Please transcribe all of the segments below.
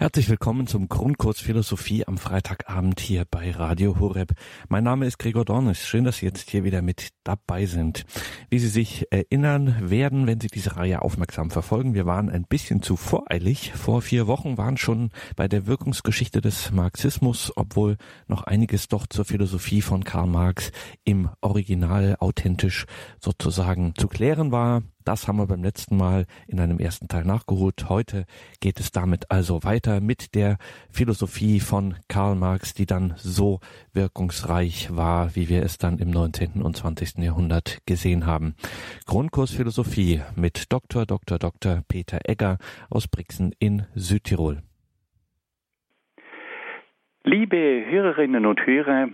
Herzlich willkommen zum Grundkurs Philosophie am Freitagabend hier bei Radio Horeb. Mein Name ist Gregor Dornis. Schön, dass Sie jetzt hier wieder mit dabei sind. Wie Sie sich erinnern werden, wenn Sie diese Reihe aufmerksam verfolgen, wir waren ein bisschen zu voreilig. Vor vier Wochen waren schon bei der Wirkungsgeschichte des Marxismus, obwohl noch einiges doch zur Philosophie von Karl Marx im Original authentisch sozusagen zu klären war. Das haben wir beim letzten Mal in einem ersten Teil nachgeholt. Heute geht es damit also weiter mit der Philosophie von Karl Marx, die dann so wirkungsreich war, wie wir es dann im 19. und 20. Jahrhundert gesehen haben. Grundkurs Philosophie mit Dr. Dr. Dr. Peter Egger aus Brixen in Südtirol. Liebe Hörerinnen und Hörer,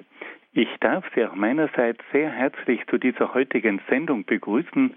ich darf Sie auch meinerseits sehr herzlich zu dieser heutigen Sendung begrüßen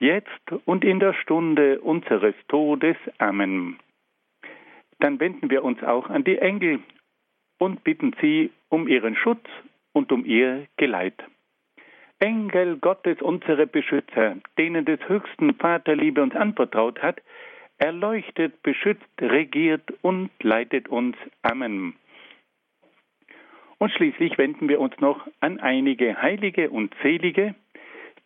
jetzt und in der Stunde unseres Todes. Amen. Dann wenden wir uns auch an die Engel und bitten sie um ihren Schutz und um ihr Geleit. Engel Gottes, unsere Beschützer, denen des höchsten Vaterliebe uns anvertraut hat, erleuchtet, beschützt, regiert und leitet uns. Amen. Und schließlich wenden wir uns noch an einige Heilige und Selige,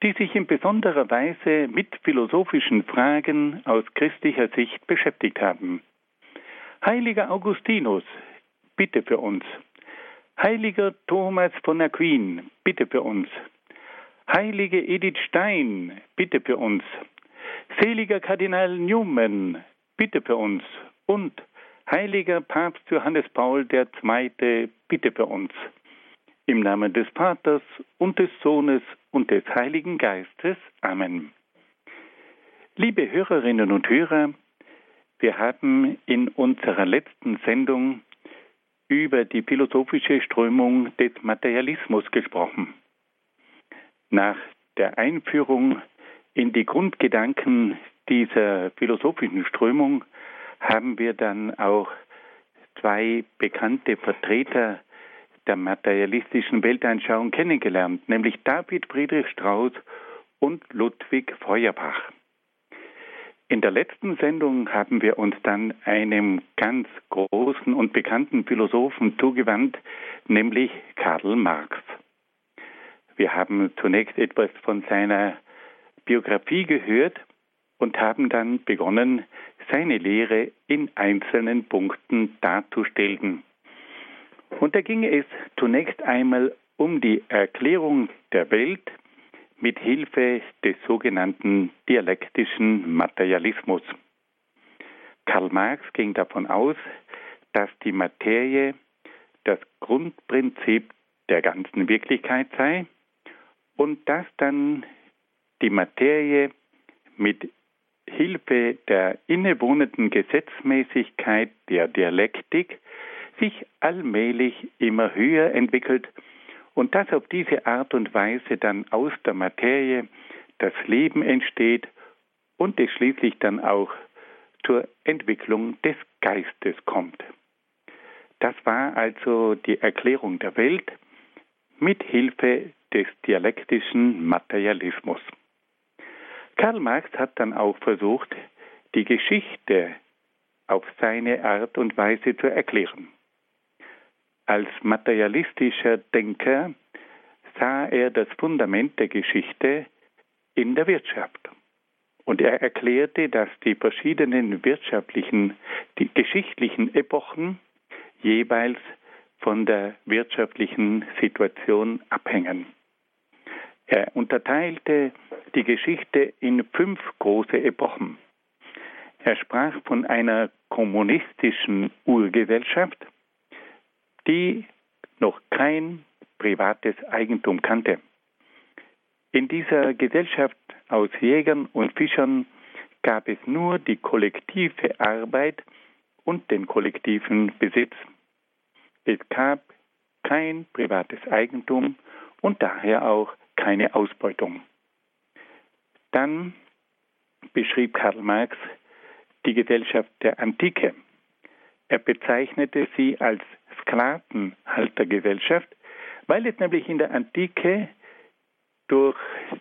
die sich in besonderer Weise mit philosophischen Fragen aus christlicher Sicht beschäftigt haben. Heiliger Augustinus, bitte für uns. Heiliger Thomas von Aquin, bitte für uns. Heilige Edith Stein, bitte für uns. Seliger Kardinal Newman, bitte für uns. Und heiliger Papst Johannes Paul II, bitte für uns. Im Namen des Vaters und des Sohnes und des Heiligen Geistes. Amen. Liebe Hörerinnen und Hörer, wir haben in unserer letzten Sendung über die philosophische Strömung des Materialismus gesprochen. Nach der Einführung in die Grundgedanken dieser philosophischen Strömung haben wir dann auch zwei bekannte Vertreter der materialistischen Weltanschauung kennengelernt, nämlich David Friedrich Strauss und Ludwig Feuerbach. In der letzten Sendung haben wir uns dann einem ganz großen und bekannten Philosophen zugewandt, nämlich Karl Marx. Wir haben zunächst etwas von seiner Biografie gehört und haben dann begonnen, seine Lehre in einzelnen Punkten darzustellen. Und da ging es zunächst einmal um die Erklärung der Welt mit Hilfe des sogenannten dialektischen Materialismus. Karl Marx ging davon aus, dass die Materie das Grundprinzip der ganzen Wirklichkeit sei und dass dann die Materie mit Hilfe der innewohnenden Gesetzmäßigkeit der Dialektik sich allmählich immer höher entwickelt und dass auf diese Art und Weise dann aus der Materie das Leben entsteht und es schließlich dann auch zur Entwicklung des Geistes kommt. Das war also die Erklärung der Welt mit Hilfe des dialektischen Materialismus. Karl Marx hat dann auch versucht, die Geschichte auf seine Art und Weise zu erklären. Als materialistischer Denker sah er das Fundament der Geschichte in der Wirtschaft. Und er erklärte, dass die verschiedenen wirtschaftlichen, die geschichtlichen Epochen jeweils von der wirtschaftlichen Situation abhängen. Er unterteilte die Geschichte in fünf große Epochen. Er sprach von einer kommunistischen Urgesellschaft, die noch kein privates Eigentum kannte. In dieser Gesellschaft aus Jägern und Fischern gab es nur die kollektive Arbeit und den kollektiven Besitz. Es gab kein privates Eigentum und daher auch keine Ausbeutung. Dann beschrieb Karl Marx die Gesellschaft der Antike. Er bezeichnete sie als Sklavenhaltergesellschaft, weil es nämlich in der Antike durch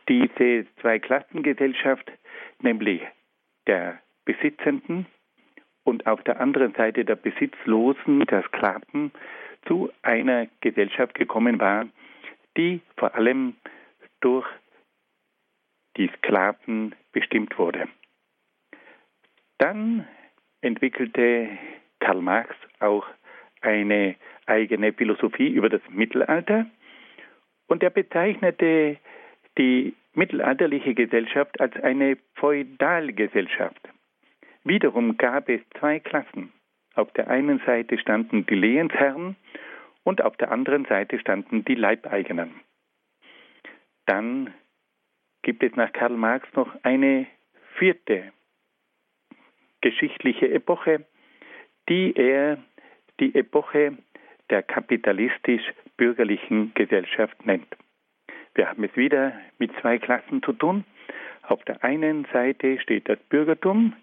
diese Zweiklassengesellschaft, nämlich der Besitzenden und auf der anderen Seite der Besitzlosen, der Sklaven, zu einer Gesellschaft gekommen war, die vor allem durch die Sklaven bestimmt wurde. Dann entwickelte Karl Marx auch eine eigene Philosophie über das Mittelalter und er bezeichnete die mittelalterliche Gesellschaft als eine Feudalgesellschaft. Wiederum gab es zwei Klassen. Auf der einen Seite standen die Lehensherren und auf der anderen Seite standen die Leibeigenen. Dann gibt es nach Karl Marx noch eine vierte geschichtliche Epoche, die er die Epoche der kapitalistisch-bürgerlichen Gesellschaft nennt. Wir haben es wieder mit zwei Klassen zu tun. Auf der einen Seite steht das Bürgertum,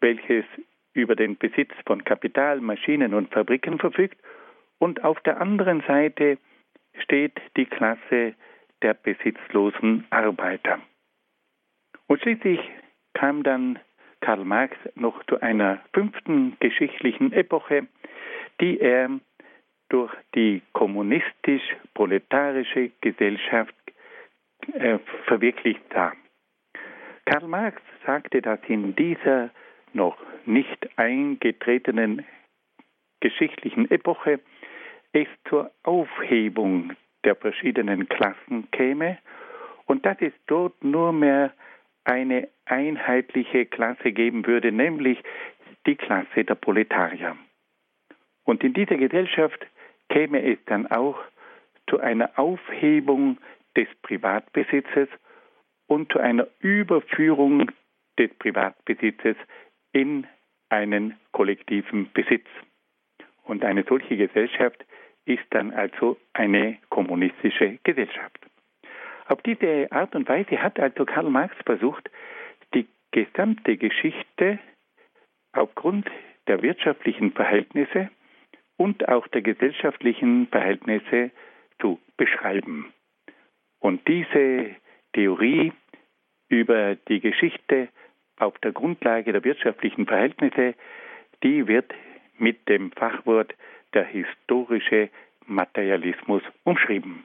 welches über den Besitz von Kapital, Maschinen und Fabriken verfügt, und auf der anderen Seite steht die Klasse der besitzlosen Arbeiter. Und schließlich kam dann Karl Marx noch zu einer fünften geschichtlichen Epoche, die er durch die kommunistisch-proletarische Gesellschaft äh, verwirklicht sah. Karl Marx sagte, dass in dieser noch nicht eingetretenen geschichtlichen Epoche es zur Aufhebung der verschiedenen Klassen käme und dass es dort nur mehr eine einheitliche Klasse geben würde, nämlich die Klasse der Proletarier. Und in dieser Gesellschaft käme es dann auch zu einer Aufhebung des Privatbesitzes und zu einer Überführung des Privatbesitzes in einen kollektiven Besitz. Und eine solche Gesellschaft ist dann also eine kommunistische Gesellschaft. Auf diese Art und Weise hat also Karl Marx versucht, die gesamte Geschichte aufgrund der wirtschaftlichen Verhältnisse und auch der gesellschaftlichen Verhältnisse zu beschreiben. Und diese Theorie über die Geschichte auf der Grundlage der wirtschaftlichen Verhältnisse, die wird mit dem Fachwort der historische Materialismus umschrieben.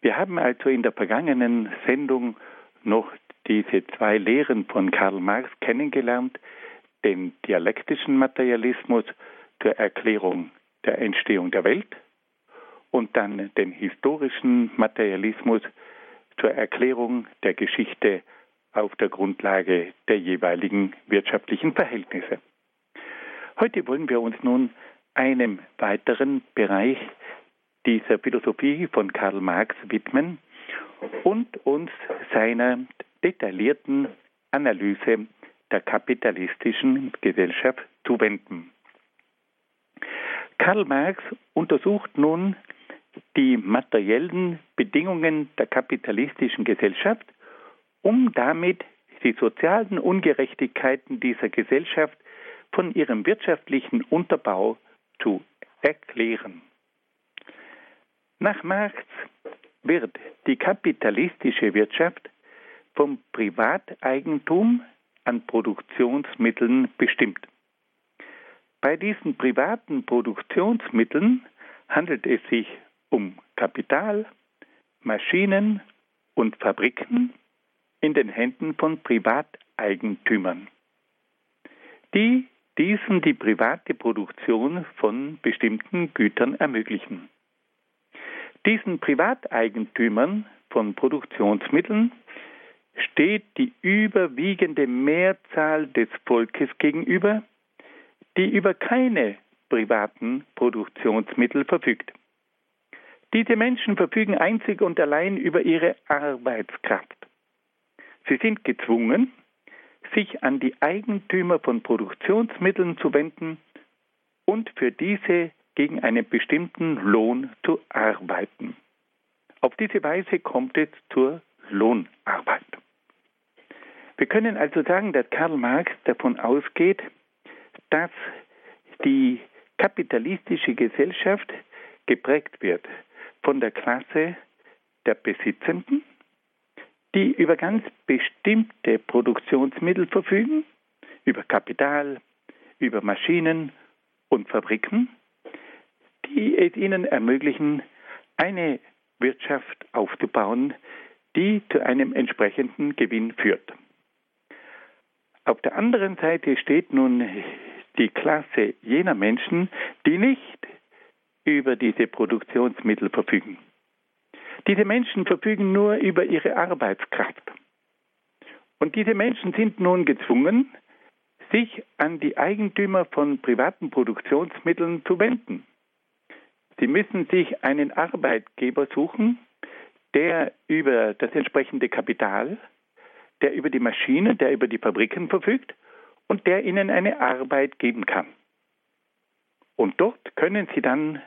Wir haben also in der vergangenen Sendung noch diese zwei Lehren von Karl Marx kennengelernt, den dialektischen Materialismus zur Erklärung der Entstehung der Welt und dann den historischen Materialismus zur Erklärung der Geschichte auf der Grundlage der jeweiligen wirtschaftlichen Verhältnisse. Heute wollen wir uns nun einem weiteren Bereich dieser Philosophie von Karl Marx widmen und uns seiner detaillierten Analyse der kapitalistischen Gesellschaft zuwenden. Karl Marx untersucht nun die materiellen Bedingungen der kapitalistischen Gesellschaft, um damit die sozialen Ungerechtigkeiten dieser Gesellschaft von ihrem wirtschaftlichen Unterbau zu erklären. Nach Marx wird die kapitalistische Wirtschaft vom Privateigentum an Produktionsmitteln bestimmt. Bei diesen privaten Produktionsmitteln handelt es sich um Kapital, Maschinen und Fabriken in den Händen von Privateigentümern. Die diesen die private Produktion von bestimmten Gütern ermöglichen. Diesen Privateigentümern von Produktionsmitteln steht die überwiegende Mehrzahl des Volkes gegenüber, die über keine privaten Produktionsmittel verfügt. Diese Menschen verfügen einzig und allein über ihre Arbeitskraft. Sie sind gezwungen, sich an die Eigentümer von Produktionsmitteln zu wenden und für diese gegen einen bestimmten Lohn zu arbeiten. Auf diese Weise kommt es zur Lohnarbeit. Wir können also sagen, dass Karl Marx davon ausgeht, dass die kapitalistische Gesellschaft geprägt wird von der Klasse der Besitzenden, die über ganz bestimmte Produktionsmittel verfügen, über Kapital, über Maschinen und Fabriken, die es ihnen ermöglichen, eine Wirtschaft aufzubauen, die zu einem entsprechenden Gewinn führt. Auf der anderen Seite steht nun die Klasse jener Menschen, die nicht über diese Produktionsmittel verfügen. Diese Menschen verfügen nur über ihre Arbeitskraft. Und diese Menschen sind nun gezwungen, sich an die Eigentümer von privaten Produktionsmitteln zu wenden. Sie müssen sich einen Arbeitgeber suchen, der über das entsprechende Kapital, der über die Maschinen, der über die Fabriken verfügt und der ihnen eine Arbeit geben kann. Und dort können sie dann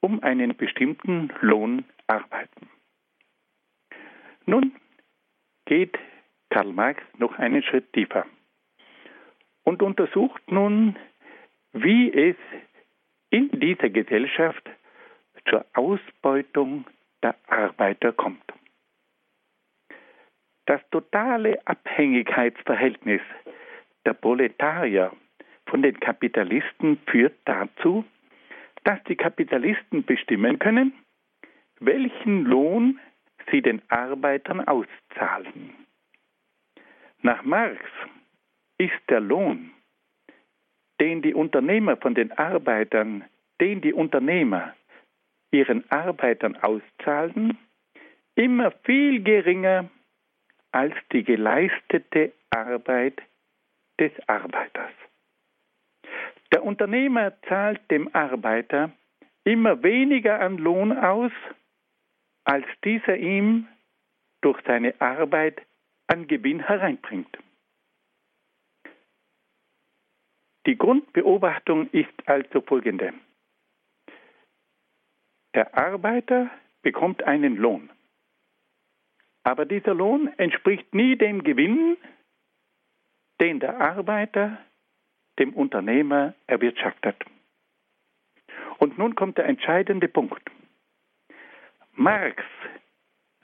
um einen bestimmten Lohn arbeiten. Nun geht Karl Marx noch einen Schritt tiefer und untersucht nun, wie es in dieser Gesellschaft zur Ausbeutung der Arbeiter kommt. Das totale Abhängigkeitsverhältnis der Proletarier von den Kapitalisten führt dazu, dass die Kapitalisten bestimmen können, welchen Lohn sie den Arbeitern auszahlen. Nach Marx ist der Lohn, den die Unternehmer von den Arbeitern, den die Unternehmer ihren Arbeitern auszahlen, immer viel geringer als die geleistete Arbeit des Arbeiters. Der Unternehmer zahlt dem Arbeiter immer weniger an Lohn aus, als dieser ihm durch seine Arbeit an Gewinn hereinbringt. Die Grundbeobachtung ist also folgende. Der Arbeiter bekommt einen Lohn. Aber dieser Lohn entspricht nie dem Gewinn, den der Arbeiter dem Unternehmer erwirtschaftet. Und nun kommt der entscheidende Punkt. Marx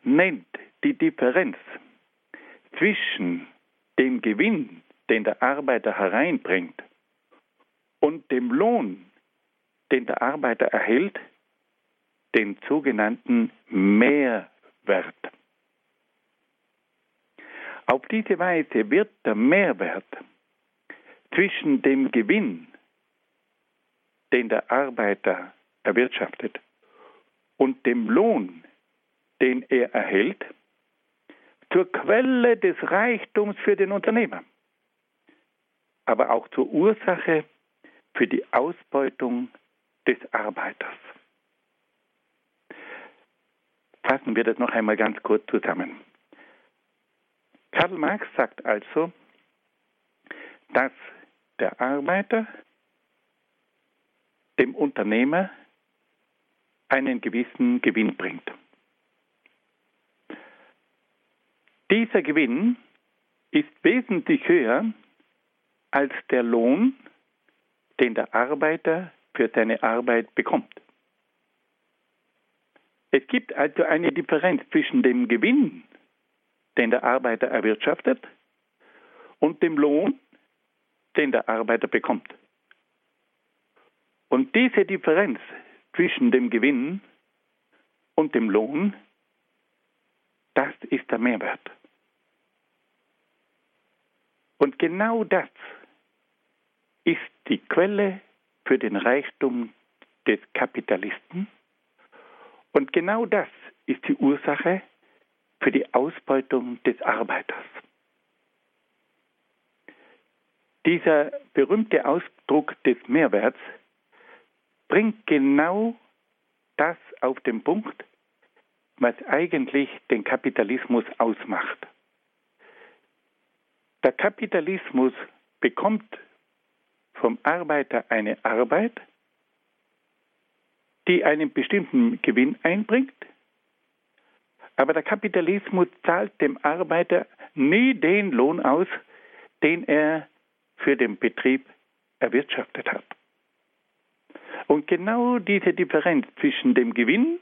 nennt die Differenz zwischen dem Gewinn, den der Arbeiter hereinbringt, und dem Lohn, den der Arbeiter erhält, den sogenannten Mehrwert. Auf diese Weise wird der Mehrwert zwischen dem Gewinn, den der Arbeiter erwirtschaftet, und dem Lohn, den er erhält, zur Quelle des Reichtums für den Unternehmer, aber auch zur Ursache für die Ausbeutung des Arbeiters. Fassen wir das noch einmal ganz kurz zusammen. Karl Marx sagt also, dass der Arbeiter dem Unternehmer einen gewissen Gewinn bringt. Dieser Gewinn ist wesentlich höher als der Lohn, den der Arbeiter für seine Arbeit bekommt. Es gibt also eine Differenz zwischen dem Gewinn, den der Arbeiter erwirtschaftet, und dem Lohn, den der Arbeiter bekommt. Und diese Differenz zwischen dem Gewinn und dem Lohn, das ist der Mehrwert. Und genau das ist die Quelle für den Reichtum des Kapitalisten. Und genau das ist die Ursache für die Ausbeutung des Arbeiters. Dieser berühmte Ausdruck des Mehrwerts bringt genau das auf den Punkt, was eigentlich den Kapitalismus ausmacht. Der Kapitalismus bekommt vom Arbeiter eine Arbeit, die einen bestimmten Gewinn einbringt, aber der Kapitalismus zahlt dem Arbeiter nie den Lohn aus, den er für den Betrieb erwirtschaftet hat. Und genau diese Differenz zwischen dem Gewinn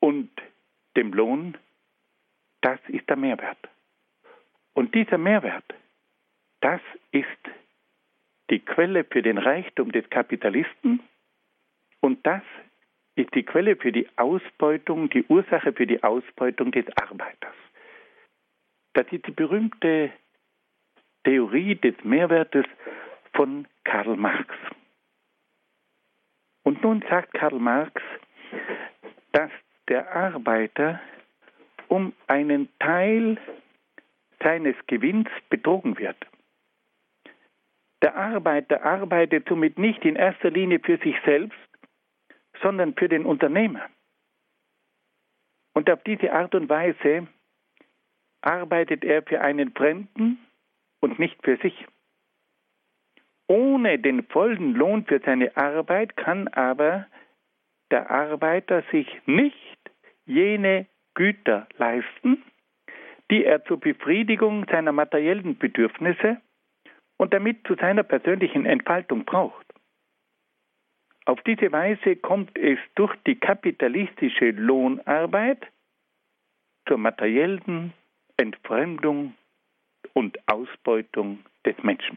und dem Lohn, das ist der Mehrwert. Und dieser Mehrwert, das ist die Quelle für den Reichtum des Kapitalisten und das ist die Quelle für die Ausbeutung, die Ursache für die Ausbeutung des Arbeiters. Das ist die berühmte Theorie des Mehrwertes von Karl Marx. Und nun sagt Karl Marx, dass der Arbeiter um einen Teil seines Gewinns betrogen wird. Der Arbeiter arbeitet somit nicht in erster Linie für sich selbst, sondern für den Unternehmer. Und auf diese Art und Weise arbeitet er für einen Fremden und nicht für sich. Ohne den vollen Lohn für seine Arbeit kann aber der Arbeiter sich nicht jene Güter leisten, die er zur Befriedigung seiner materiellen Bedürfnisse und damit zu seiner persönlichen Entfaltung braucht. Auf diese Weise kommt es durch die kapitalistische Lohnarbeit zur materiellen Entfremdung und Ausbeutung des Menschen.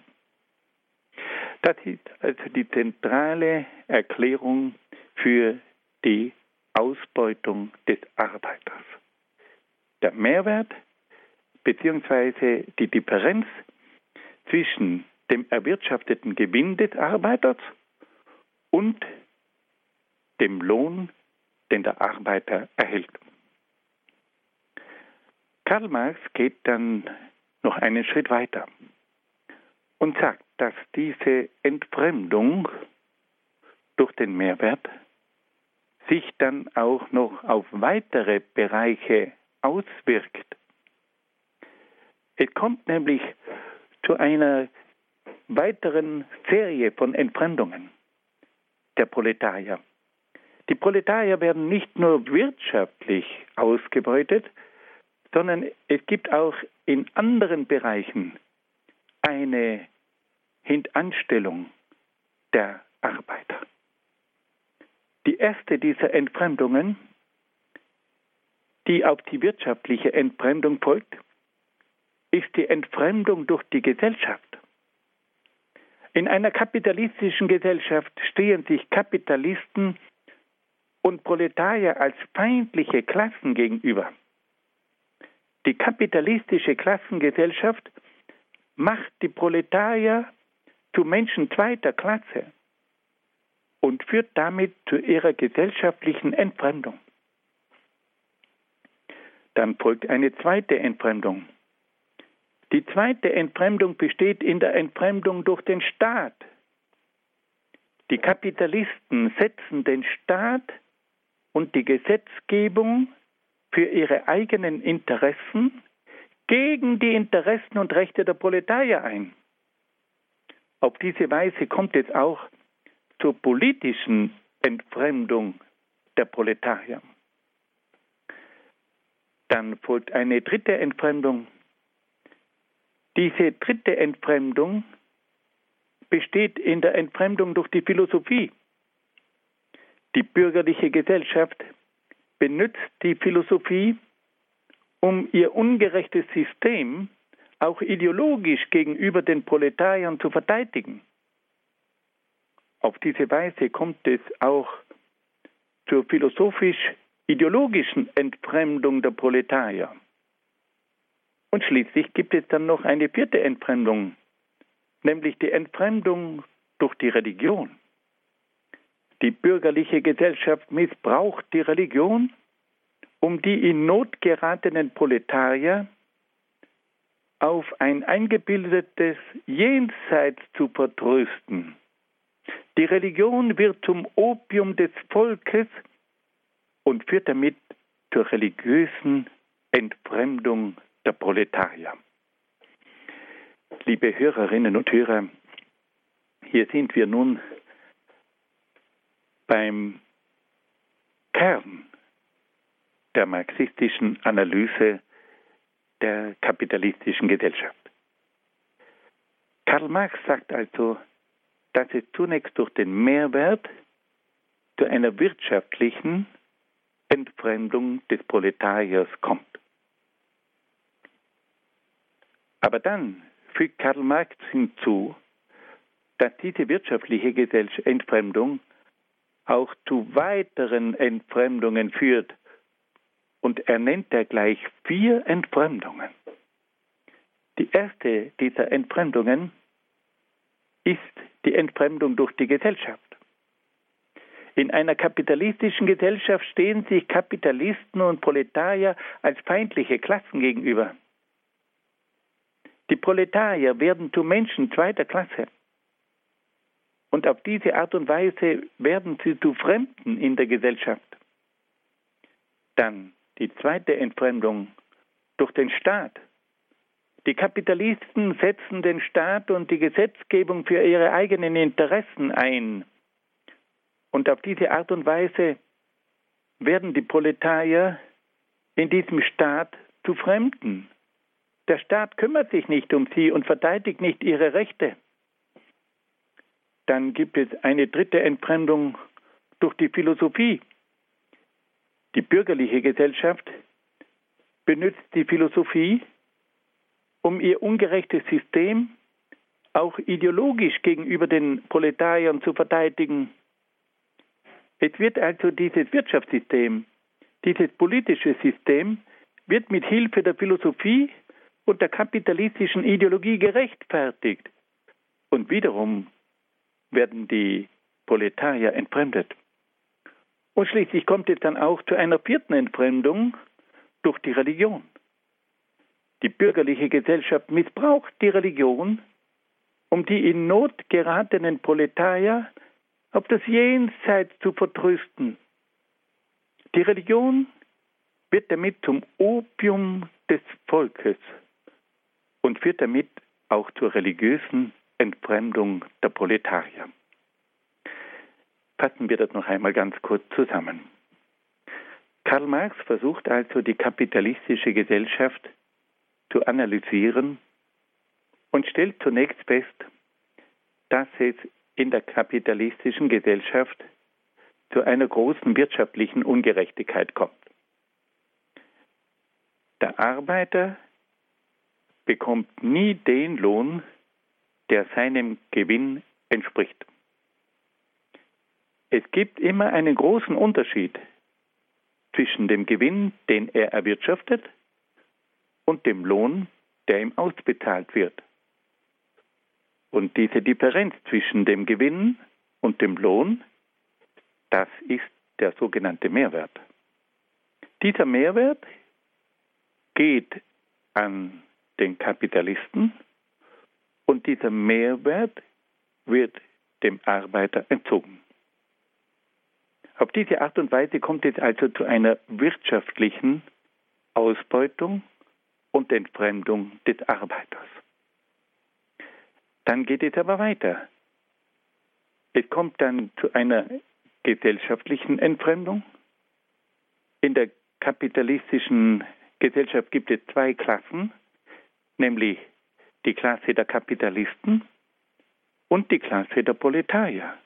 Das ist also die zentrale Erklärung für die Ausbeutung des Arbeiters. Der Mehrwert bzw. die Differenz zwischen dem erwirtschafteten Gewinn des Arbeiters und dem Lohn, den der Arbeiter erhält. Karl Marx geht dann noch einen Schritt weiter und sagt, dass diese Entfremdung durch den Mehrwert sich dann auch noch auf weitere Bereiche auswirkt. Es kommt nämlich zu einer weiteren Serie von Entfremdungen der Proletarier. Die Proletarier werden nicht nur wirtschaftlich ausgebeutet, sondern es gibt auch in anderen Bereichen eine Hintanstellung der Arbeiter. Die erste dieser Entfremdungen, die auf die wirtschaftliche Entfremdung folgt, ist die Entfremdung durch die Gesellschaft. In einer kapitalistischen Gesellschaft stehen sich Kapitalisten und Proletarier als feindliche Klassen gegenüber. Die kapitalistische Klassengesellschaft macht die Proletarier zu Menschen zweiter Klasse und führt damit zu ihrer gesellschaftlichen Entfremdung. Dann folgt eine zweite Entfremdung. Die zweite Entfremdung besteht in der Entfremdung durch den Staat. Die Kapitalisten setzen den Staat und die Gesetzgebung für ihre eigenen Interessen gegen die Interessen und Rechte der Proletarier ein. Auf diese Weise kommt es auch zur politischen Entfremdung der Proletarier. Dann folgt eine dritte Entfremdung. Diese dritte Entfremdung besteht in der Entfremdung durch die Philosophie. Die bürgerliche Gesellschaft benutzt die Philosophie, um ihr ungerechtes System auch ideologisch gegenüber den Proletariern zu verteidigen. Auf diese Weise kommt es auch zur philosophisch-ideologischen Entfremdung der Proletarier. Und schließlich gibt es dann noch eine vierte Entfremdung. nämlich die Entfremdung durch die Religion. Die bürgerliche Gesellschaft missbraucht die Religion, um die in Not geratenen Proletarier auf ein eingebildetes Jenseits zu vertrösten. Die Religion wird zum Opium des Volkes und führt damit zur religiösen Entfremdung der Proletarier. Liebe Hörerinnen und Hörer, hier sind wir nun beim Kern der marxistischen Analyse der kapitalistischen Gesellschaft. Karl Marx sagt also, dass es zunächst durch den Mehrwert zu einer wirtschaftlichen Entfremdung des Proletariers kommt. Aber dann fügt Karl Marx hinzu, dass diese wirtschaftliche Entfremdung auch zu weiteren Entfremdungen führt. Und er nennt er gleich vier Entfremdungen. Die erste dieser Entfremdungen ist die Entfremdung durch die Gesellschaft. In einer kapitalistischen Gesellschaft stehen sich Kapitalisten und Proletarier als feindliche Klassen gegenüber. Die Proletarier werden zu Menschen zweiter Klasse. Und auf diese Art und Weise werden sie zu Fremden in der Gesellschaft. Dann die zweite Entfremdung durch den Staat. Die Kapitalisten setzen den Staat und die Gesetzgebung für ihre eigenen Interessen ein. Und auf diese Art und Weise werden die Proletarier in diesem Staat zu Fremden. Der Staat kümmert sich nicht um sie und verteidigt nicht ihre Rechte. Dann gibt es eine dritte Entfremdung durch die Philosophie. Die bürgerliche Gesellschaft benutzt die Philosophie, um ihr ungerechtes System auch ideologisch gegenüber den Proletariern zu verteidigen. Es wird also dieses Wirtschaftssystem, dieses politische System, wird mit Hilfe der Philosophie und der kapitalistischen Ideologie gerechtfertigt. Und wiederum werden die Proletarier entfremdet. Und schließlich kommt es dann auch zu einer vierten Entfremdung durch die Religion. Die bürgerliche Gesellschaft missbraucht die Religion, um die in Not geratenen Proletarier auf das Jenseits zu vertrösten. Die Religion wird damit zum Opium des Volkes und führt damit auch zur religiösen Entfremdung der Proletarier. Fassen wir das noch einmal ganz kurz zusammen. Karl Marx versucht also die kapitalistische Gesellschaft zu analysieren und stellt zunächst fest, dass es in der kapitalistischen Gesellschaft zu einer großen wirtschaftlichen Ungerechtigkeit kommt. Der Arbeiter bekommt nie den Lohn, der seinem Gewinn entspricht. Es gibt immer einen großen Unterschied zwischen dem Gewinn, den er erwirtschaftet, und dem Lohn, der ihm ausbezahlt wird. Und diese Differenz zwischen dem Gewinn und dem Lohn, das ist der sogenannte Mehrwert. Dieser Mehrwert geht an den Kapitalisten und dieser Mehrwert wird dem Arbeiter entzogen. Auf diese Art und Weise kommt es also zu einer wirtschaftlichen Ausbeutung und Entfremdung des Arbeiters. Dann geht es aber weiter. Es kommt dann zu einer gesellschaftlichen Entfremdung. In der kapitalistischen Gesellschaft gibt es zwei Klassen, nämlich die Klasse der Kapitalisten und die Klasse der Proletarier.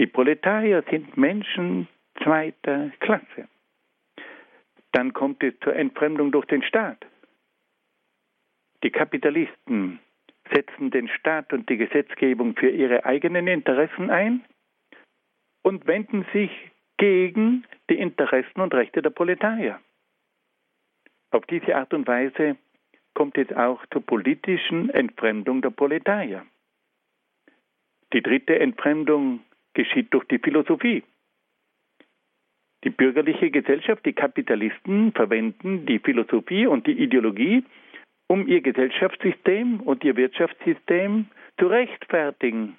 Die Proletarier sind Menschen zweiter Klasse. Dann kommt es zur Entfremdung durch den Staat. Die Kapitalisten setzen den Staat und die Gesetzgebung für ihre eigenen Interessen ein und wenden sich gegen die Interessen und Rechte der Proletarier. Auf diese Art und Weise kommt es auch zur politischen Entfremdung der Proletarier. Die dritte Entfremdung geschieht durch die Philosophie. Die bürgerliche Gesellschaft, die Kapitalisten verwenden die Philosophie und die Ideologie, um ihr Gesellschaftssystem und ihr Wirtschaftssystem zu rechtfertigen.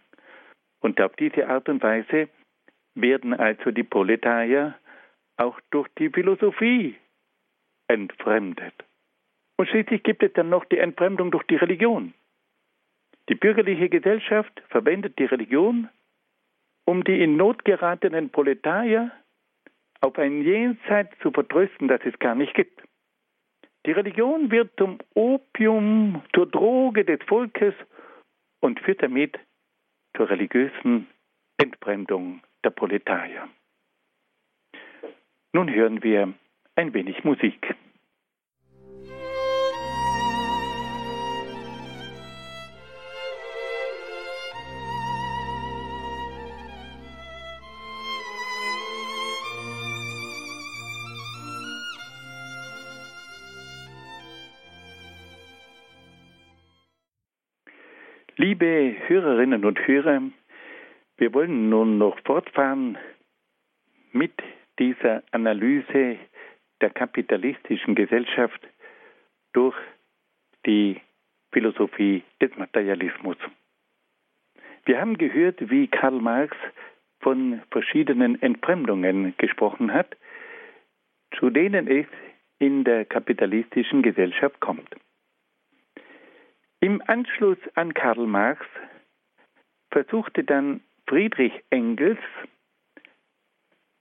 Und auf diese Art und Weise werden also die Proletarier auch durch die Philosophie entfremdet. Und schließlich gibt es dann noch die Entfremdung durch die Religion. Die bürgerliche Gesellschaft verwendet die Religion, um die in Not geratenen Proletarier auf ein Jenseits zu vertrösten, das es gar nicht gibt. Die Religion wird zum Opium, zur Droge des Volkes und führt damit zur religiösen Entfremdung der Proletarier. Nun hören wir ein wenig Musik. Liebe Hörerinnen und Hörer, wir wollen nun noch fortfahren mit dieser Analyse der kapitalistischen Gesellschaft durch die Philosophie des Materialismus. Wir haben gehört, wie Karl Marx von verschiedenen Entfremdungen gesprochen hat, zu denen es in der kapitalistischen Gesellschaft kommt. Im Anschluss an Karl Marx versuchte dann Friedrich Engels,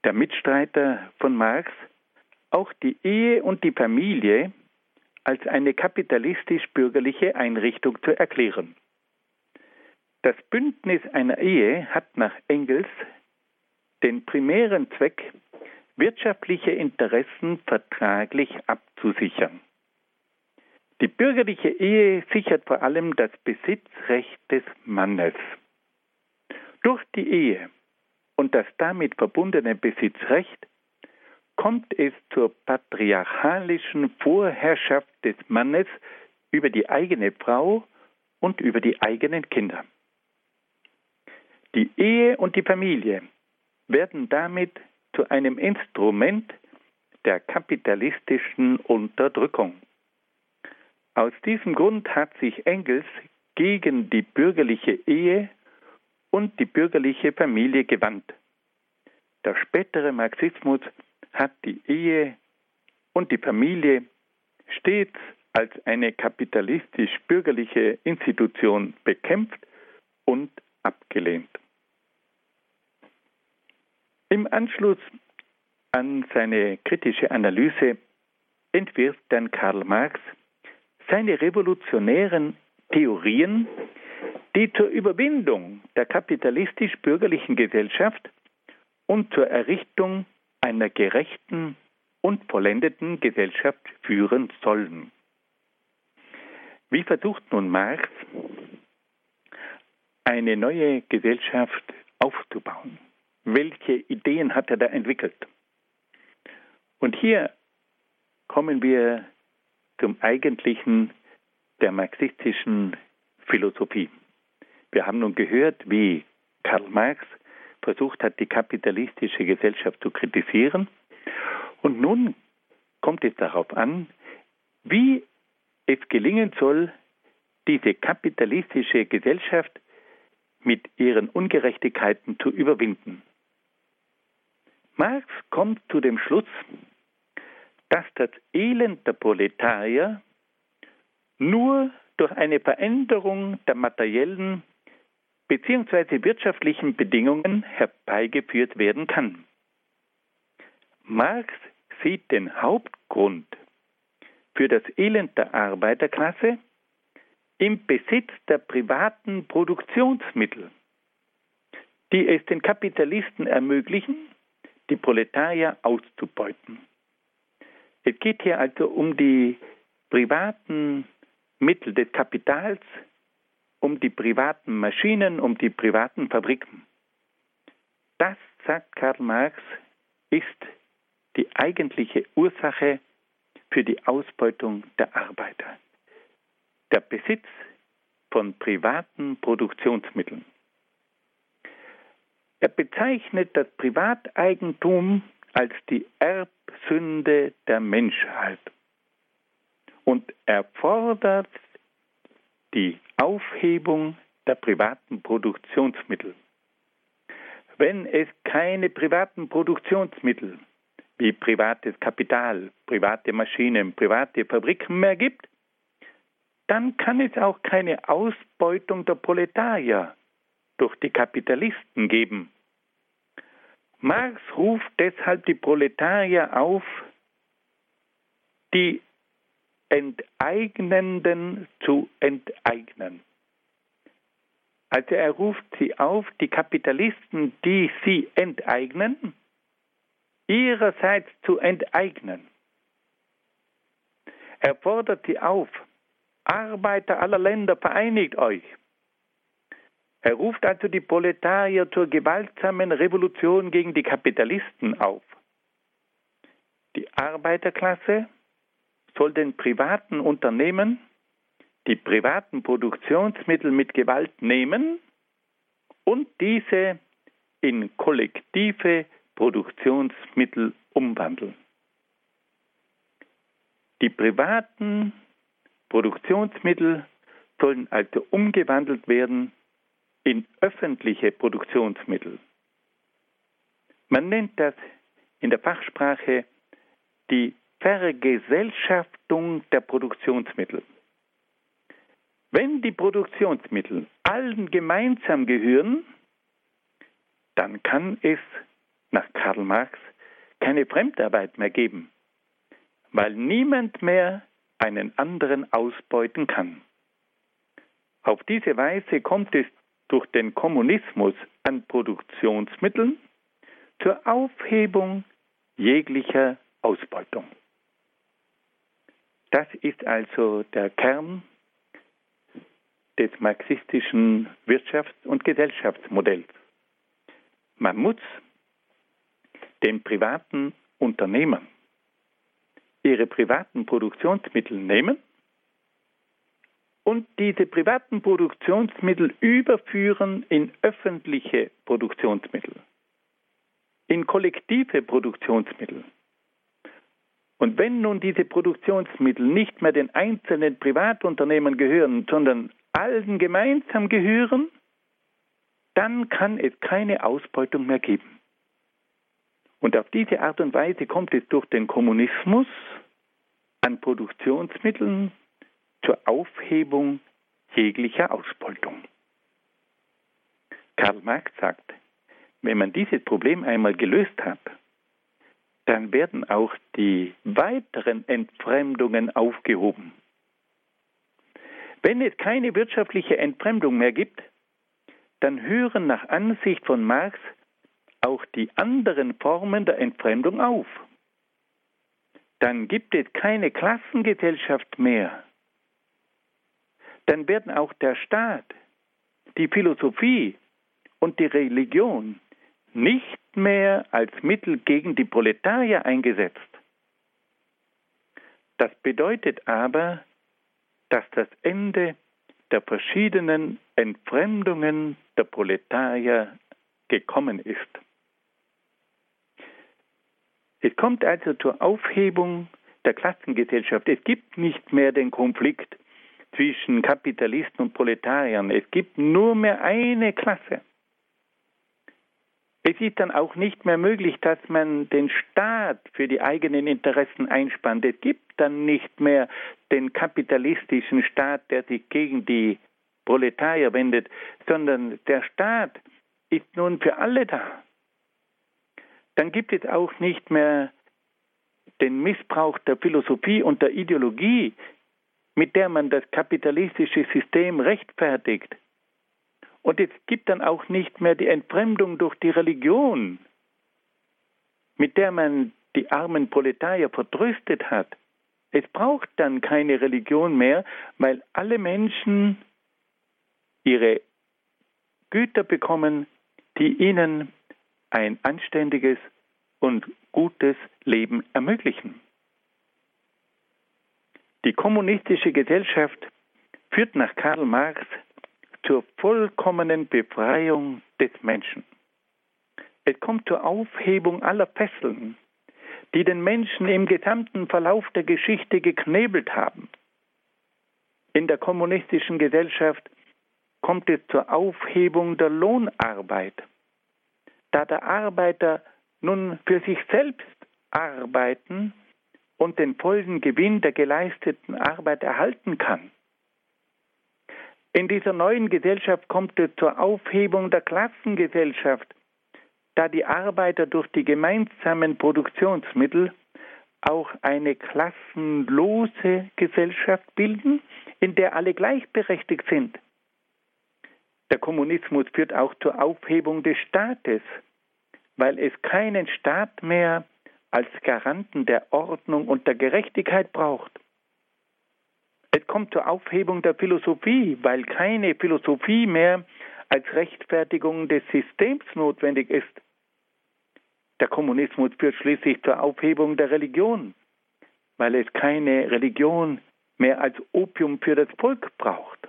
der Mitstreiter von Marx, auch die Ehe und die Familie als eine kapitalistisch-bürgerliche Einrichtung zu erklären. Das Bündnis einer Ehe hat nach Engels den primären Zweck, wirtschaftliche Interessen vertraglich abzusichern. Die bürgerliche Ehe sichert vor allem das Besitzrecht des Mannes. Durch die Ehe und das damit verbundene Besitzrecht kommt es zur patriarchalischen Vorherrschaft des Mannes über die eigene Frau und über die eigenen Kinder. Die Ehe und die Familie werden damit zu einem Instrument der kapitalistischen Unterdrückung. Aus diesem Grund hat sich Engels gegen die bürgerliche Ehe und die bürgerliche Familie gewandt. Der spätere Marxismus hat die Ehe und die Familie stets als eine kapitalistisch-bürgerliche Institution bekämpft und abgelehnt. Im Anschluss an seine kritische Analyse entwirft dann Karl Marx seine revolutionären Theorien, die zur Überwindung der kapitalistisch-bürgerlichen Gesellschaft und zur Errichtung einer gerechten und vollendeten Gesellschaft führen sollen. Wie versucht nun Marx, eine neue Gesellschaft aufzubauen? Welche Ideen hat er da entwickelt? Und hier kommen wir zum Eigentlichen der marxistischen Philosophie. Wir haben nun gehört, wie Karl Marx versucht hat, die kapitalistische Gesellschaft zu kritisieren. Und nun kommt es darauf an, wie es gelingen soll, diese kapitalistische Gesellschaft mit ihren Ungerechtigkeiten zu überwinden. Marx kommt zu dem Schluss, dass das Elend der Proletarier nur durch eine Veränderung der materiellen bzw. wirtschaftlichen Bedingungen herbeigeführt werden kann. Marx sieht den Hauptgrund für das Elend der Arbeiterklasse im Besitz der privaten Produktionsmittel, die es den Kapitalisten ermöglichen, die Proletarier auszubeuten. Es geht hier also um die privaten Mittel des Kapitals, um die privaten Maschinen, um die privaten Fabriken. Das, sagt Karl Marx, ist die eigentliche Ursache für die Ausbeutung der Arbeiter. der Besitz von privaten Produktionsmitteln. Er bezeichnet das Privateigentum als die Erbsünde der Menschheit und er fordert die Aufhebung der privaten Produktionsmittel. Wenn es keine privaten Produktionsmittel wie privates Kapital, private Maschinen, private Fabriken mehr gibt, dann kann es auch keine Ausbeutung der Proletarier durch die Kapitalisten geben. Marx ruft deshalb die Proletarier auf, die Enteignenden zu enteignen. Also er ruft sie auf, die Kapitalisten, die sie enteignen, ihrerseits zu enteignen. Er fordert sie auf, Arbeiter aller Länder, vereinigt euch. Er ruft also die Proletarier zur gewaltsamen Revolution gegen die Kapitalisten auf. Die Arbeiterklasse soll den privaten Unternehmen die privaten Produktionsmittel mit Gewalt nehmen und diese in kollektive Produktionsmittel umwandeln. Die privaten Produktionsmittel sollen also umgewandelt werden in öffentliche Produktionsmittel. Man nennt das in der Fachsprache die Vergesellschaftung der Produktionsmittel. Wenn die Produktionsmittel allen gemeinsam gehören, dann kann es nach Karl Marx keine Fremdarbeit mehr geben, weil niemand mehr einen anderen ausbeuten kann. Auf diese Weise kommt es durch den Kommunismus an Produktionsmitteln zur Aufhebung jeglicher Ausbeutung. Das ist also der Kern des marxistischen Wirtschafts- und Gesellschaftsmodells. Man muss den privaten Unternehmern ihre privaten Produktionsmittel nehmen und diese privaten Produktionsmittel überführen in öffentliche Produktionsmittel, in kollektive Produktionsmittel. Und wenn nun diese Produktionsmittel nicht mehr den einzelnen Privatunternehmen gehören, sondern allen gemeinsam gehören, dann kann es keine Ausbeutung mehr geben. Und auf diese Art und Weise kommt es durch den Kommunismus an Produktionsmitteln zur Aufhebung jeglicher Ausbeutung. Karl Marx sagt, wenn man dieses Problem einmal gelöst hat, dann werden auch die weiteren Entfremdungen aufgehoben. Wenn es keine wirtschaftliche Entfremdung mehr gibt, dann hören nach Ansicht von Marx auch die anderen Formen der Entfremdung auf. Dann gibt es keine Klassengesellschaft mehr. Dann werden auch der Staat, die Philosophie und die Religion nicht mehr als Mittel gegen die Proletarier eingesetzt. Das bedeutet aber, dass das Ende der verschiedenen Entfremdungen der Proletarier gekommen ist. Es kommt also zur Aufhebung der Klassengesellschaft. Es gibt nicht mehr den Konflikt zwischen Kapitalisten und Proletariern. Es gibt nur mehr eine Klasse. Es ist dann auch nicht mehr möglich, dass man den Staat für die eigenen Interessen einspannt. Es gibt dann nicht mehr den kapitalistischen Staat, der sich gegen die Proletarier wendet, sondern der Staat ist nun für alle da. Dann gibt es auch nicht mehr den Missbrauch der Philosophie und der Ideologie, mit der man das kapitalistische System rechtfertigt. Und es gibt dann auch nicht mehr die Entfremdung durch die Religion, mit der man die armen Proletarier vertröstet hat. Es braucht dann keine Religion mehr, weil alle Menschen ihre Güter bekommen, die ihnen ein anständiges und gutes Leben ermöglichen. Die kommunistische Gesellschaft führt nach Karl Marx zur vollkommenen Befreiung des Menschen. Es kommt zur Aufhebung aller Fesseln, die den Menschen im gesamten Verlauf der Geschichte geknebelt haben. In der kommunistischen Gesellschaft kommt es zur Aufhebung der Lohnarbeit, da der Arbeiter nun für sich selbst arbeiten und den vollen Gewinn der geleisteten Arbeit erhalten kann. In dieser neuen Gesellschaft kommt es zur Aufhebung der Klassengesellschaft, da die Arbeiter durch die gemeinsamen Produktionsmittel auch eine klassenlose Gesellschaft bilden, in der alle gleichberechtigt sind. Der Kommunismus führt auch zur Aufhebung des Staates, weil es keinen Staat mehr als Garanten der Ordnung und der Gerechtigkeit braucht. Es kommt zur Aufhebung der Philosophie, weil keine Philosophie mehr als Rechtfertigung des Systems notwendig ist. Der Kommunismus führt schließlich zur Aufhebung der Religion, weil es keine Religion mehr als Opium für das Volk braucht.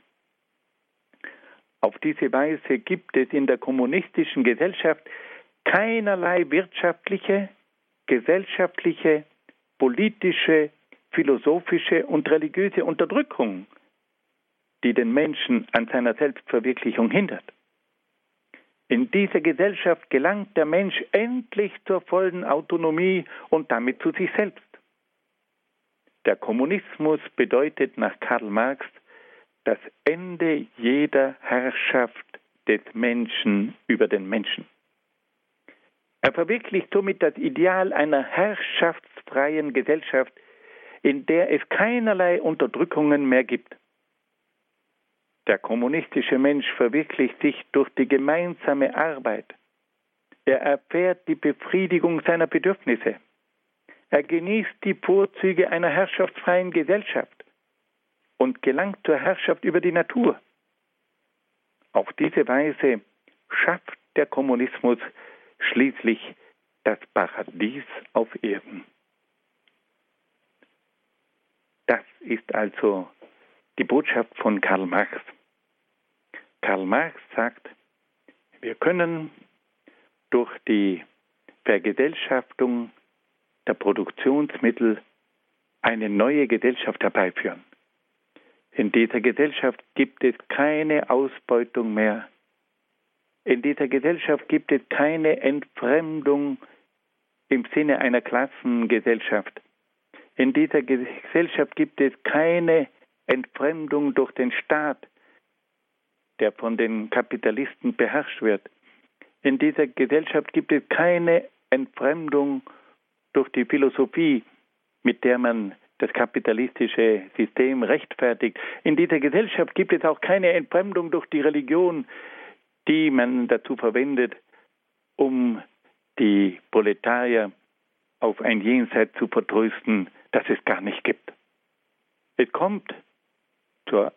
Auf diese Weise gibt es in der kommunistischen Gesellschaft keinerlei wirtschaftliche, gesellschaftliche, politische, philosophische und religiöse Unterdrückung, die den Menschen an seiner Selbstverwirklichung hindert. In dieser Gesellschaft gelangt der Mensch endlich zur vollen Autonomie und damit zu sich selbst. Der Kommunismus bedeutet nach Karl Marx das Ende jeder Herrschaft des Menschen über den Menschen. Er verwirklicht somit das Ideal einer herrschaftsfreien Gesellschaft, in der es keinerlei Unterdrückungen mehr gibt. Der kommunistische Mensch verwirklicht sich durch die gemeinsame Arbeit. Er erfährt die Befriedigung seiner Bedürfnisse. Er genießt die Vorzüge einer herrschaftsfreien Gesellschaft und gelangt zur Herrschaft über die Natur. Auf diese Weise schafft der Kommunismus schließlich das Paradies auf Erden. Das ist also die Botschaft von Karl Marx. Karl Marx sagt, wir können durch die Vergesellschaftung der Produktionsmittel eine neue Gesellschaft herbeiführen. In dieser Gesellschaft gibt es keine Ausbeutung mehr. In dieser Gesellschaft gibt es keine Entfremdung im Sinne einer Klassengesellschaft. In dieser Gesellschaft gibt es keine Entfremdung durch den Staat, der von den Kapitalisten beherrscht wird. In dieser Gesellschaft gibt es keine Entfremdung durch die Philosophie, mit der man das kapitalistische System rechtfertigt. In dieser Gesellschaft gibt es auch keine Entfremdung durch die Religion, die man dazu verwendet, um die Proletarier auf ein Jenseits zu vertrösten, das es gar nicht gibt. Es kommt zur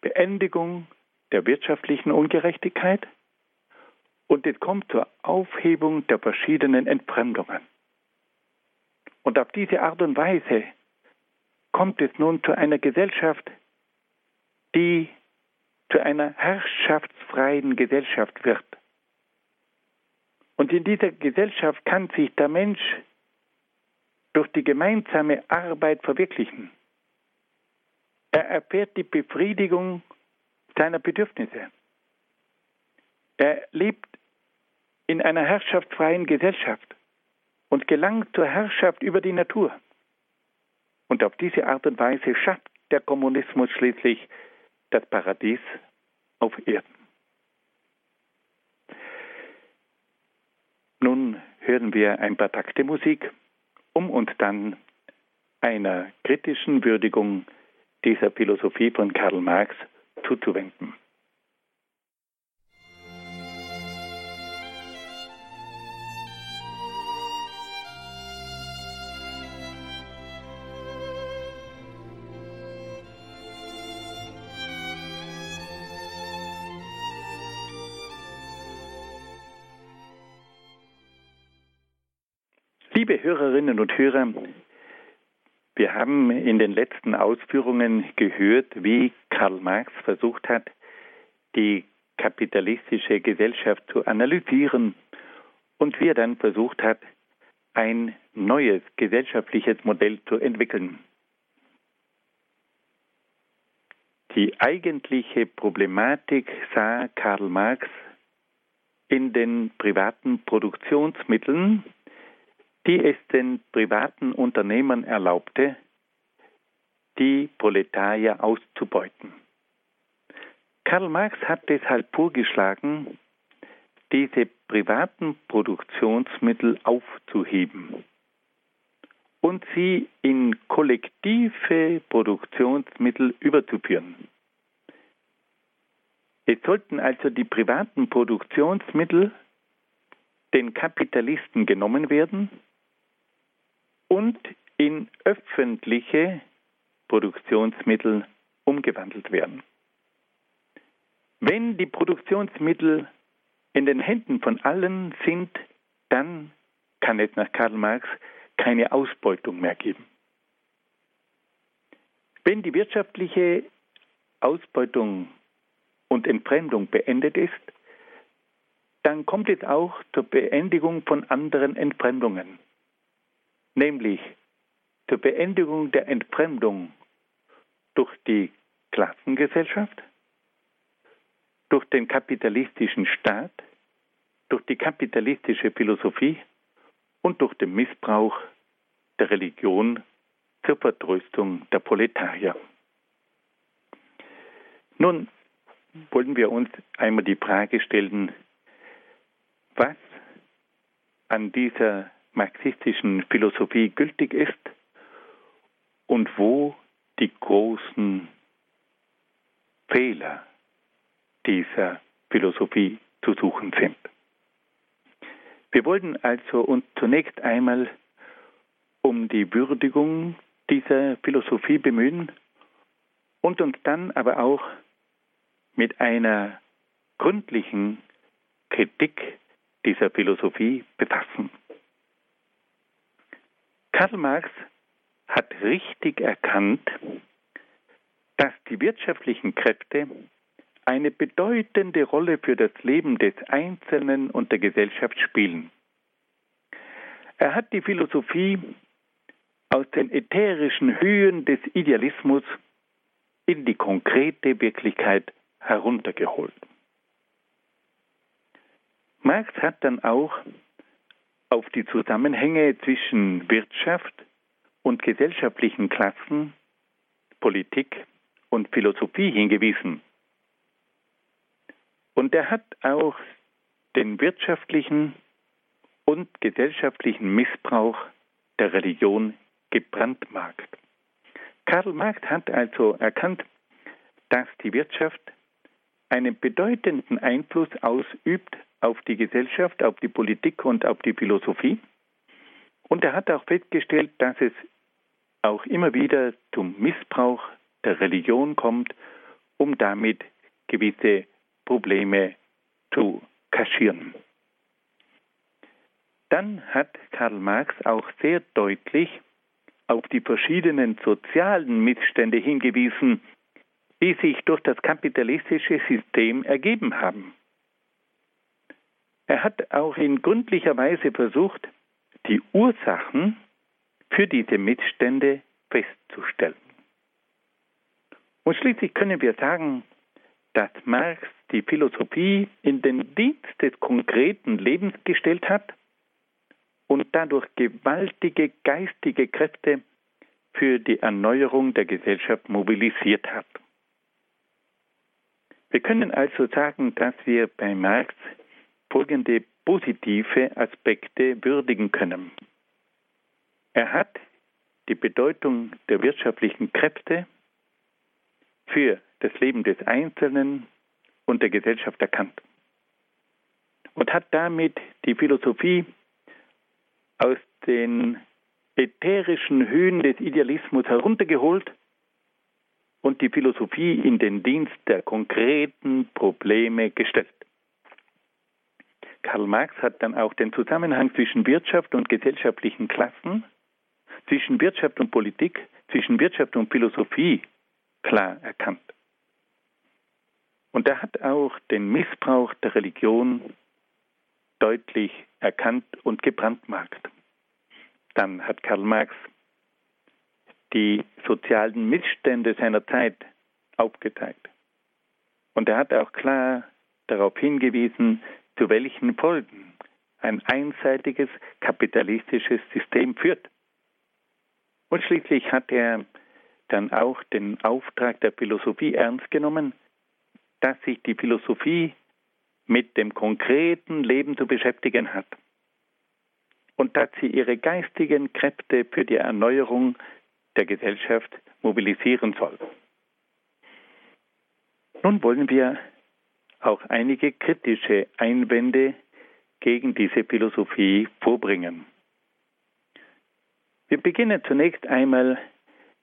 Beendigung der wirtschaftlichen Ungerechtigkeit und es kommt zur Aufhebung der verschiedenen Entfremdungen. Und auf diese Art und Weise kommt es nun zu einer Gesellschaft, die zu einer herrschaftsfreien Gesellschaft wird. Und in dieser Gesellschaft kann sich der Mensch durch die gemeinsame Arbeit verwirklichen. Er erfährt die Befriedigung seiner Bedürfnisse. Er lebt in einer herrschaftsfreien Gesellschaft und gelangt zur Herrschaft über die Natur. Und auf diese Art und Weise schafft der Kommunismus schließlich das Paradies auf Erden. Nun hören wir ein paar Takte Musik, um uns dann einer kritischen Würdigung dieser Philosophie von Karl Marx zuzuwenden. Liebe Hörerinnen und Hörer, Wir haben in den letzten Ausführungen gehört, wie Karl Marx versucht hat, die kapitalistische Gesellschaft zu analysieren und wie er dann versucht hat, ein neues gesellschaftliches Modell zu entwickeln. Die eigentliche Problematik sah Karl Marx in den privaten Produktionsmitteln, die es den privaten Unternehmern erlaubte, die Proletarier auszubeuten. Karl Marx hat deshalb vorgeschlagen, diese privaten Produktionsmittel aufzuheben und sie in kollektive Produktionsmittel überzuführen. Es sollten also die privaten Produktionsmittel den Kapitalisten genommen werden und in öffentliche Produktionsmittel umgewandelt werden. Wenn die Produktionsmittel in den Händen von allen sind, dann kann es nach Karl Marx keine Ausbeutung mehr geben. Wenn die wirtschaftliche Ausbeutung und Entfremdung beendet ist, dann kommt es auch zur Beendigung von anderen Entfremdungen, nämlich zur Beendigung der Entfremdung durch die Klassengesellschaft, durch den kapitalistischen Staat, durch die kapitalistische Philosophie und durch den Missbrauch der Religion zur Vertröstung der Proletarier. Nun wollen wir uns einmal die Frage stellen, was an dieser marxistischen Philosophie gültig ist und wo die großen Fehler dieser Philosophie zu suchen sind. Wir wollten also uns zunächst einmal um die Würdigung dieser Philosophie bemühen und uns dann aber auch mit einer gründlichen Kritik dieser Philosophie befassen. Karl Marx hat richtig erkannt, dass die wirtschaftlichen Kräfte eine bedeutende Rolle für das Leben des Einzelnen und der Gesellschaft spielen. Er hat die Philosophie aus den ätherischen Höhen des Idealismus in die konkrete Wirklichkeit heruntergeholt. Marx hat dann auch auf die Zusammenhänge zwischen Wirtschaft und gesellschaftlichen Klassen, Politik und Philosophie hingewiesen. Und er hat auch den wirtschaftlichen und gesellschaftlichen Missbrauch der Religion gebrandmarkt. Karl Marx hat also erkannt, dass die Wirtschaft einen bedeutenden Einfluss ausübt auf die Gesellschaft, auf die Politik und auf die Philosophie. Und er hat auch festgestellt, dass es auch immer wieder zum Missbrauch der Religion kommt, um damit gewisse Probleme zu kaschieren. Dann hat Karl Marx auch sehr deutlich auf die verschiedenen sozialen Missstände hingewiesen, die sich durch das kapitalistische System ergeben haben. Er hat auch in gründlicher Weise versucht, die Ursachen für diese Missstände festzustellen. Und schließlich können wir sagen, dass Marx die Philosophie in den Dienst des konkreten Lebens gestellt hat und dadurch gewaltige geistige Kräfte für die Erneuerung der Gesellschaft mobilisiert hat. Wir können also sagen, dass wir bei Marx folgende positive Aspekte würdigen können. Er hat die Bedeutung der wirtschaftlichen Kräfte für das Leben des Einzelnen und der Gesellschaft erkannt und hat damit die Philosophie aus den ätherischen Höhen des Idealismus heruntergeholt und die Philosophie in den Dienst der konkreten Probleme gestellt. Karl Marx hat dann auch den Zusammenhang zwischen Wirtschaft und gesellschaftlichen Klassen zwischen Wirtschaft und Politik, zwischen Wirtschaft und Philosophie klar erkannt. Und er hat auch den Missbrauch der Religion deutlich erkannt und gebrandmarkt. Dann hat Karl Marx die sozialen Missstände seiner Zeit aufgezeigt. Und er hat auch klar darauf hingewiesen, zu welchen Folgen ein einseitiges kapitalistisches System führt. Und schließlich hat er dann auch den Auftrag der Philosophie ernst genommen, dass sich die Philosophie mit dem konkreten Leben zu beschäftigen hat und dass sie ihre geistigen Kräfte für die Erneuerung der Gesellschaft mobilisieren soll. Nun wollen wir auch einige kritische Einwände gegen diese Philosophie vorbringen. Wir beginnen zunächst einmal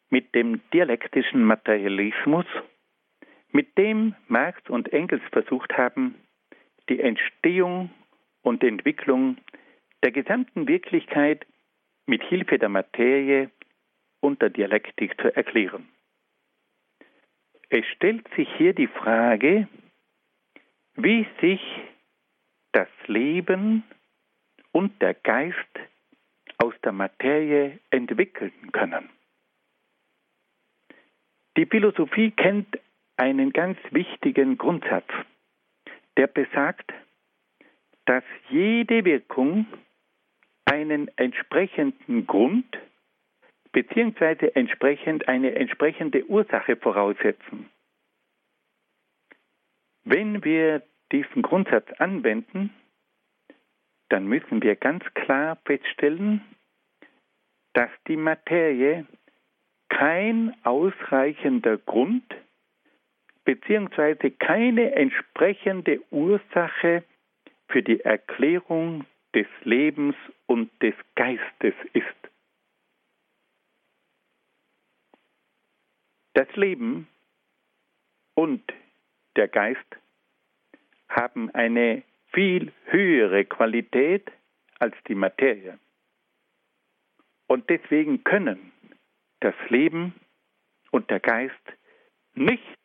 mit dem dialektischen Materialismus, mit dem Marx und Engels versucht haben, die Entstehung und Entwicklung der gesamten Wirklichkeit mit Hilfe der Materie und der Dialektik zu erklären. Es stellt sich hier die Frage, wie sich das Leben und der Geist aus der Materie entwickeln können. Die Philosophie kennt einen ganz wichtigen Grundsatz, der besagt, dass jede Wirkung einen entsprechenden Grund bzw. entsprechend eine entsprechende Ursache voraussetzen. Wenn wir diesen Grundsatz anwenden, dann müssen wir ganz klar feststellen, dass die Materie kein ausreichender Grund bzw. keine entsprechende Ursache für die Erklärung des Lebens und des Geistes ist. Das Leben und der Geist haben eine viel höhere Qualität als die Materie. Und deswegen können das Leben und der Geist nicht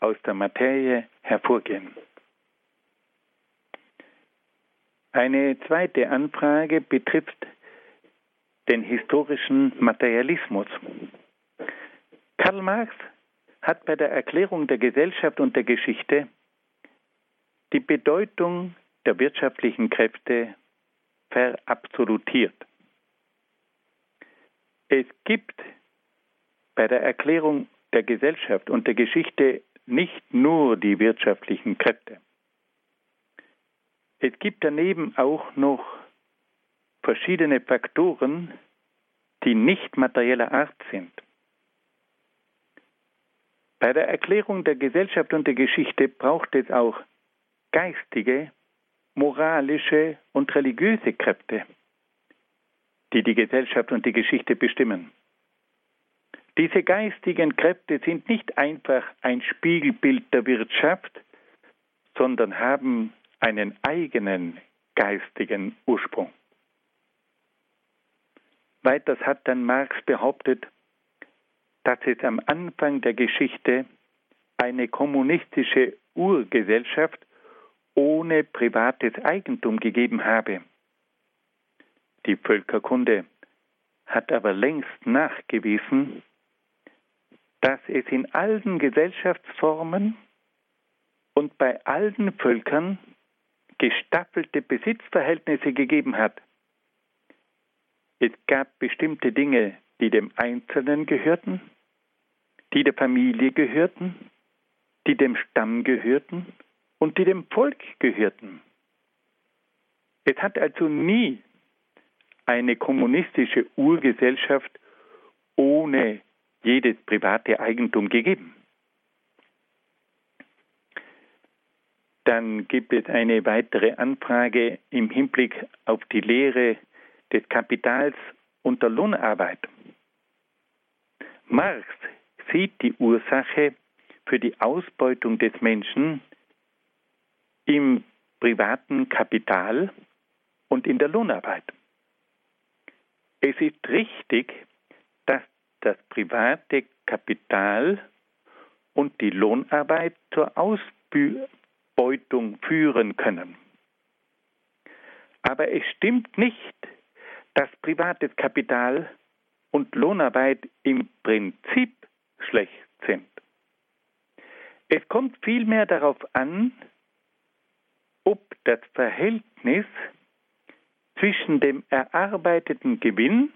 aus der Materie hervorgehen. Eine zweite Anfrage betrifft den historischen Materialismus. Karl Marx hat bei der Erklärung der Gesellschaft und der Geschichte die Bedeutung der wirtschaftlichen Kräfte verabsolutiert. Es gibt bei der Erklärung der Gesellschaft und der Geschichte nicht nur die wirtschaftlichen Kräfte. Es gibt daneben auch noch verschiedene Faktoren, die nicht materieller Art sind. Bei der Erklärung der Gesellschaft und der Geschichte braucht es auch geistige, moralische und religiöse Kräfte, die die Gesellschaft und die Geschichte bestimmen. Diese geistigen Kräfte sind nicht einfach ein Spiegelbild der Wirtschaft, sondern haben einen eigenen geistigen Ursprung. Weiters hat dann Marx behauptet, dass es am Anfang der Geschichte eine kommunistische Urgesellschaft ohne privates Eigentum gegeben habe. Die Völkerkunde hat aber längst nachgewiesen, dass es in allen Gesellschaftsformen und bei allen Völkern gestaffelte Besitzverhältnisse gegeben hat. Es gab bestimmte Dinge, die dem Einzelnen gehörten, die der Familie gehörten, die dem Stamm gehörten und die dem Volk gehörten. Es hat also nie eine kommunistische Urgesellschaft ohne jedes private Eigentum gegeben. Dann gibt es eine weitere Anfrage im Hinblick auf die Lehre des Kapitals und der Lohnarbeit. Marx sieht die Ursache für die Ausbeutung des Menschen im privaten Kapital und in der Lohnarbeit. es ist richtig, dass das private Kapital und die Lohnarbeit zur Ausbeutung führen können. Aber es stimmt nicht, dass privates Kapital und Lohnarbeit im Prinzip schlecht sind. Es kommt vielmehr darauf an, ob das Verhältnis zwischen dem erarbeiteten Gewinn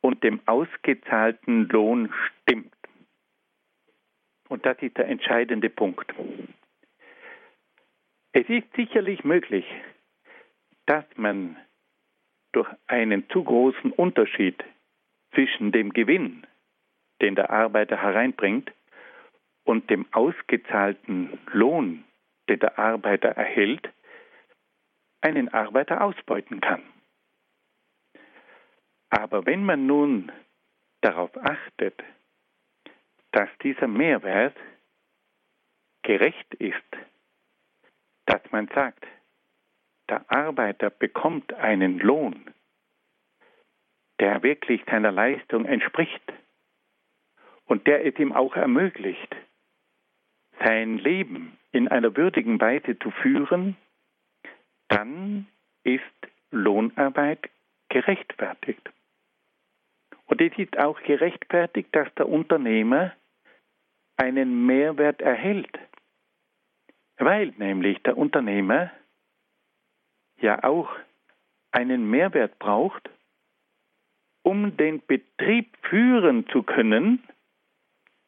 und dem ausgezahlten Lohn stimmt. Und das ist der entscheidende Punkt. Es ist sicherlich möglich, dass man durch einen zu großen Unterschied zwischen dem Gewinn, den der Arbeiter hereinbringt, und dem ausgezahlten Lohn, den der Arbeiter erhält, einen Arbeiter ausbeuten kann. Aber wenn man nun darauf achtet, dass dieser Mehrwert gerecht ist, dass man sagt, der Arbeiter bekommt einen Lohn, der wirklich seiner Leistung entspricht und der es ihm auch ermöglicht, sein Leben in einer würdigen Weise zu führen, dann ist Lohnarbeit gerechtfertigt. Und es ist auch gerechtfertigt, dass der Unternehmer einen Mehrwert erhält, weil nämlich der Unternehmer ja auch einen Mehrwert braucht, um den Betrieb führen zu können,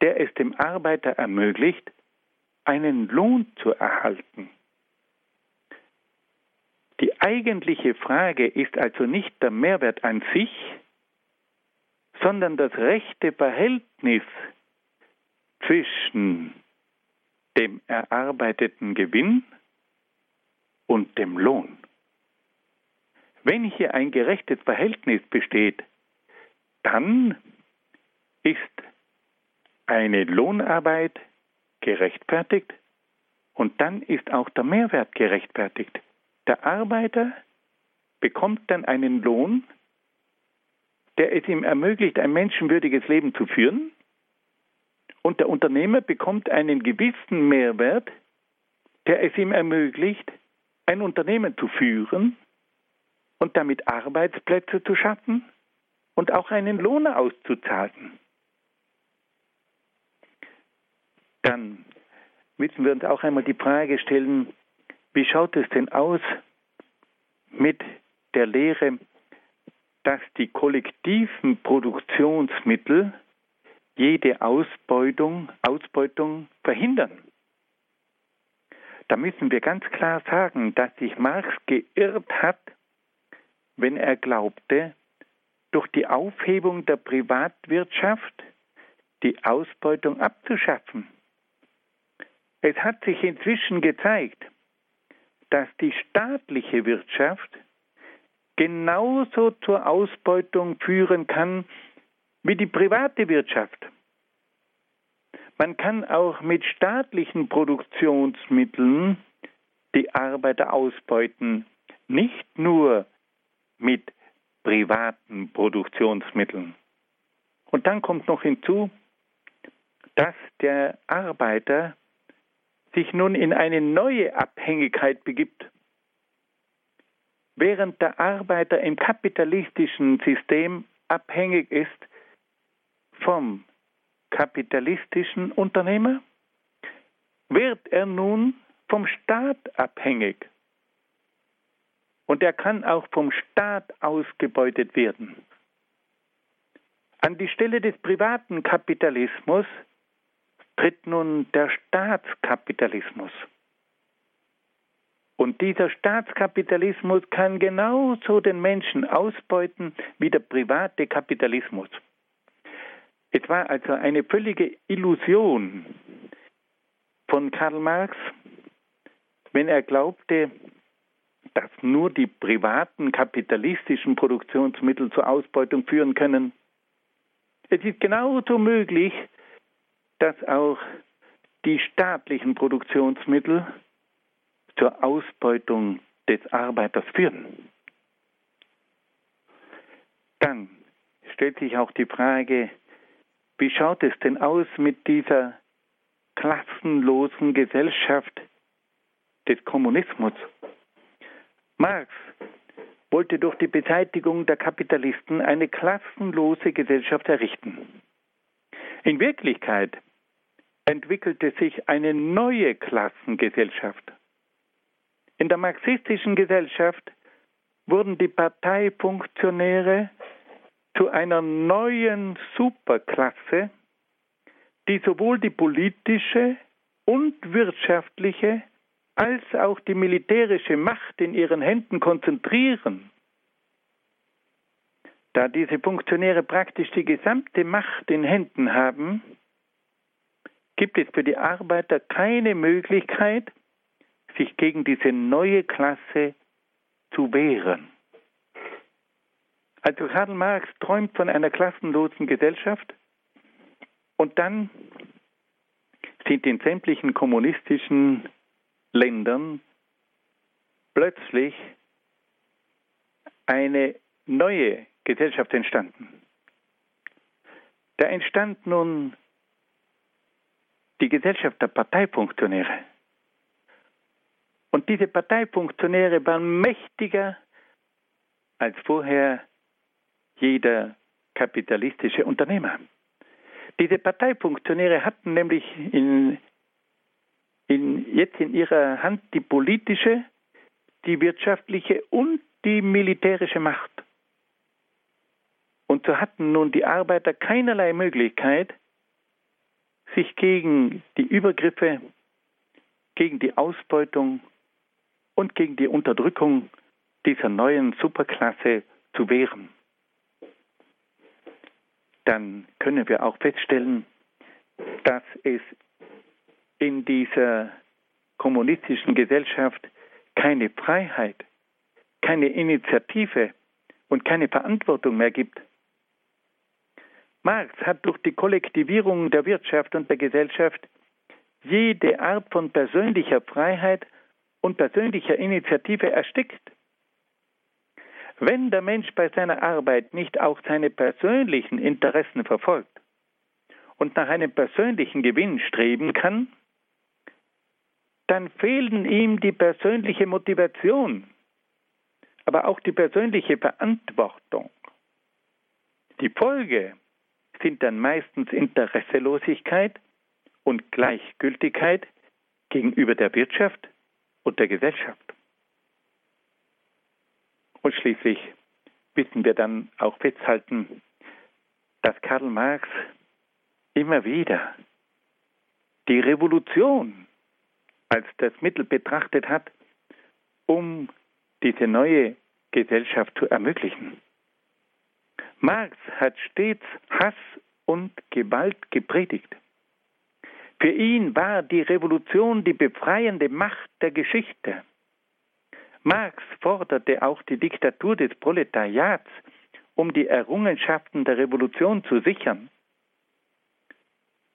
der es dem Arbeiter ermöglicht, einen Lohn zu erhalten. Die eigentliche Frage ist also nicht der Mehrwert an sich, sondern das rechte Verhältnis zwischen dem erarbeiteten Gewinn und dem Lohn. Wenn hier ein gerechtes Verhältnis besteht, dann ist eine Lohnarbeit gerechtfertigt und dann ist auch der Mehrwert gerechtfertigt. Der Arbeiter bekommt dann einen Lohn, der es ihm ermöglicht, ein menschenwürdiges Leben zu führen. Und der Unternehmer bekommt einen gewissen Mehrwert, der es ihm ermöglicht, ein Unternehmen zu führen und damit Arbeitsplätze zu schaffen und auch einen Lohn auszuzahlen. Dann müssen wir uns auch einmal die Frage stellen, wie schaut es denn aus mit der Lehre, dass die kollektiven Produktionsmittel jede Ausbeutung, Ausbeutung verhindern? Da müssen wir ganz klar sagen, dass sich Marx geirrt hat, wenn er glaubte, durch die Aufhebung der Privatwirtschaft die Ausbeutung abzuschaffen. Es hat sich inzwischen gezeigt, dass die staatliche Wirtschaft genauso zur Ausbeutung führen kann wie die private Wirtschaft. Man kann auch mit staatlichen Produktionsmitteln die Arbeiter ausbeuten, nicht nur mit privaten Produktionsmitteln. Und dann kommt noch hinzu, dass der Arbeiter sich nun in eine neue Abhängigkeit begibt. Während der Arbeiter im kapitalistischen System abhängig ist vom kapitalistischen Unternehmer, wird er nun vom Staat abhängig. Und er kann auch vom Staat ausgebeutet werden. An die Stelle des privaten Kapitalismus tritt nun der Staatskapitalismus. Und dieser Staatskapitalismus kann genauso den Menschen ausbeuten wie der private Kapitalismus. Es war also eine völlige Illusion von Karl Marx, wenn er glaubte, dass nur die privaten kapitalistischen Produktionsmittel zur Ausbeutung führen können. Es ist genauso möglich, dass auch die staatlichen Produktionsmittel zur Ausbeutung des Arbeiters führen. Dann stellt sich auch die Frage, wie schaut es denn aus mit dieser klassenlosen Gesellschaft des Kommunismus? Marx wollte durch die Beseitigung der Kapitalisten eine klassenlose Gesellschaft errichten. In Wirklichkeit entwickelte sich eine neue Klassengesellschaft. In der marxistischen Gesellschaft wurden die Parteifunktionäre zu einer neuen Superklasse, die sowohl die politische und wirtschaftliche als auch die militärische Macht in ihren Händen konzentrieren. Da diese Funktionäre praktisch die gesamte Macht in Händen haben, gibt es für die Arbeiter keine Möglichkeit, sich gegen diese neue Klasse zu wehren. Also Karl Marx träumt von einer klassenlosen Gesellschaft und dann sind in sämtlichen kommunistischen Ländern plötzlich eine neue Gesellschaft entstanden. Da entstand nun die Gesellschaft der Parteifunktionäre. Und diese Parteifunktionäre waren mächtiger als vorher jeder kapitalistische Unternehmer. Diese Parteifunktionäre hatten nämlich in, in, jetzt in ihrer Hand die politische, die wirtschaftliche und die militärische Macht. Und so hatten nun die Arbeiter keinerlei Möglichkeit, sich gegen die Übergriffe, gegen die Ausbeutung und gegen die Unterdrückung dieser neuen Superklasse zu wehren. Dann können wir auch feststellen, dass es in dieser kommunistischen Gesellschaft keine Freiheit, keine Initiative und keine Verantwortung mehr gibt. Marx hat durch die Kollektivierung der Wirtschaft und der Gesellschaft jede Art von persönlicher Freiheit und persönlicher Initiative erstickt. Wenn der Mensch bei seiner Arbeit nicht auch seine persönlichen Interessen verfolgt und nach einem persönlichen Gewinn streben kann, dann fehlen ihm die persönliche Motivation, aber auch die persönliche Verantwortung. Die Folge sind dann meistens Interesselosigkeit und Gleichgültigkeit gegenüber der Wirtschaft und der Gesellschaft. Und schließlich müssen wir dann auch festhalten, dass Karl Marx immer wieder die Revolution als das Mittel betrachtet hat, um diese neue Gesellschaft zu ermöglichen. Marx hat stets Hass und Gewalt gepredigt. Für ihn war die Revolution die befreiende Macht der Geschichte. Marx forderte auch die Diktatur des Proletariats, um die Errungenschaften der Revolution zu sichern.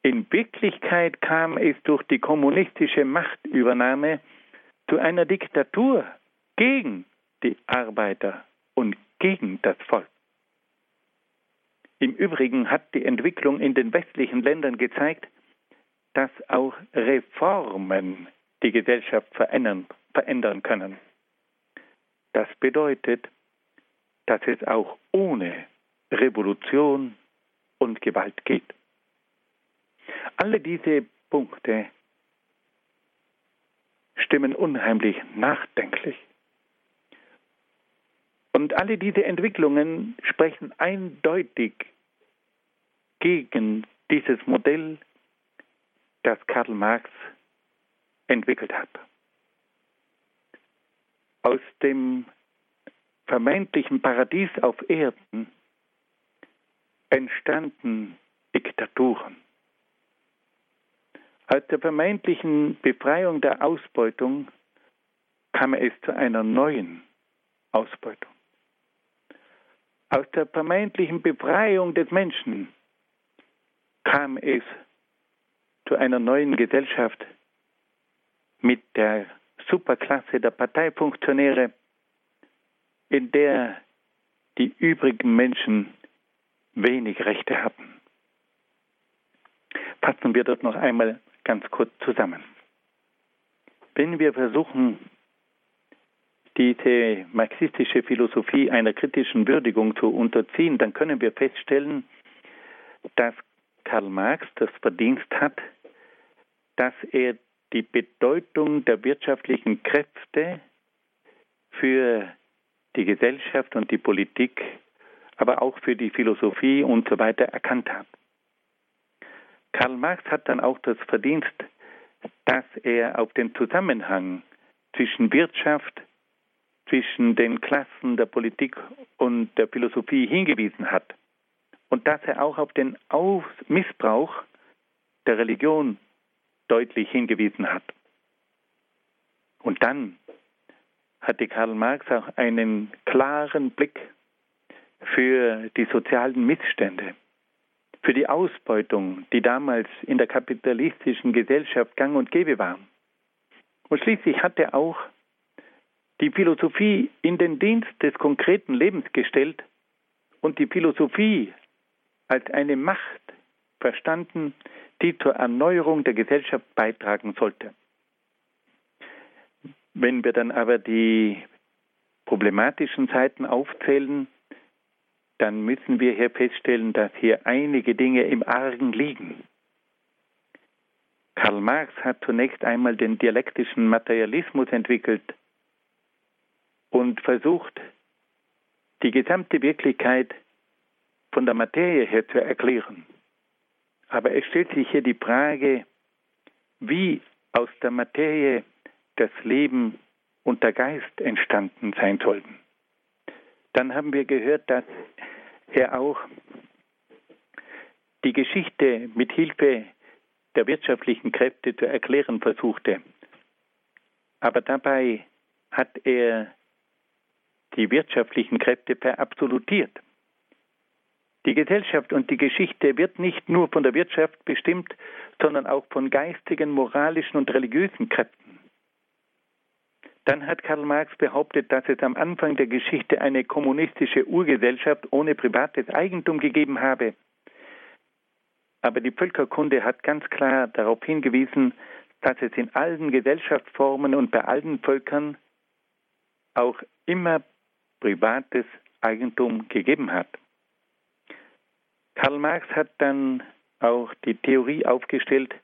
In Wirklichkeit kam es durch die kommunistische Machtübernahme zu einer Diktatur gegen die Arbeiter und gegen das Volk. Im Übrigen hat die Entwicklung in den westlichen Ländern gezeigt, dass auch Reformen die Gesellschaft verändern, verändern können. Das bedeutet, dass es auch ohne Revolution und Gewalt geht. Alle diese Punkte stimmen unheimlich nachdenklich. Und alle diese Entwicklungen sprechen eindeutig gegen dieses Modell, das Karl Marx entwickelt hat. Aus dem vermeintlichen Paradies auf Erden entstanden Diktaturen. Aus der vermeintlichen Befreiung der Ausbeutung kam es zu einer neuen Ausbeutung aus der vermeintlichen Befreiung des Menschen kam es zu einer neuen Gesellschaft mit der Superklasse der Parteifunktionäre, in der die übrigen Menschen wenig Rechte hatten. Fassen wir das noch einmal ganz kurz zusammen. Wenn wir versuchen, diese marxistische Philosophie einer kritischen Würdigung zu unterziehen, dann können wir feststellen, dass Karl Marx das Verdienst hat, dass er die Bedeutung der wirtschaftlichen Kräfte für die Gesellschaft und die Politik, aber auch für die Philosophie und so weiter erkannt hat. Karl Marx hat dann auch das Verdienst, dass er auf den Zusammenhang zwischen Wirtschaft, zwischen den Klassen der Politik und der Philosophie hingewiesen hat und dass er auch auf den Aus Missbrauch der Religion deutlich hingewiesen hat. Und dann hatte Karl Marx auch einen klaren Blick für die sozialen Missstände, für die Ausbeutung, die damals in der kapitalistischen Gesellschaft gang und gäbe war. Und schließlich hat er auch die Philosophie in den Dienst des konkreten Lebens gestellt und die Philosophie als eine Macht verstanden, die zur Erneuerung der Gesellschaft beitragen sollte. Wenn wir dann aber die problematischen Seiten aufzählen, dann müssen wir hier feststellen, dass hier einige Dinge im Argen liegen. Karl Marx hat zunächst einmal den dialektischen Materialismus entwickelt und versucht, die gesamte Wirklichkeit von der Materie her zu erklären. Aber es stellt sich hier die Frage, wie aus der Materie das Leben und der Geist entstanden sein sollten. Dann haben wir gehört, dass er auch die Geschichte mit Hilfe der wirtschaftlichen Kräfte zu erklären versuchte. Aber dabei hat er die wirtschaftlichen Kräfte verabsolutiert. Die Gesellschaft und die Geschichte wird nicht nur von der Wirtschaft bestimmt, sondern auch von geistigen, moralischen und religiösen Kräften. Dann hat Karl Marx behauptet, dass es am Anfang der Geschichte eine kommunistische Urgesellschaft ohne privates Eigentum gegeben habe. Aber die Völkerkunde hat ganz klar darauf hingewiesen, dass es in allen Gesellschaftsformen und bei allen Völkern auch immer privates Eigentum gegeben hat. Karl Marx hat dann auch die Theorie aufgestellt,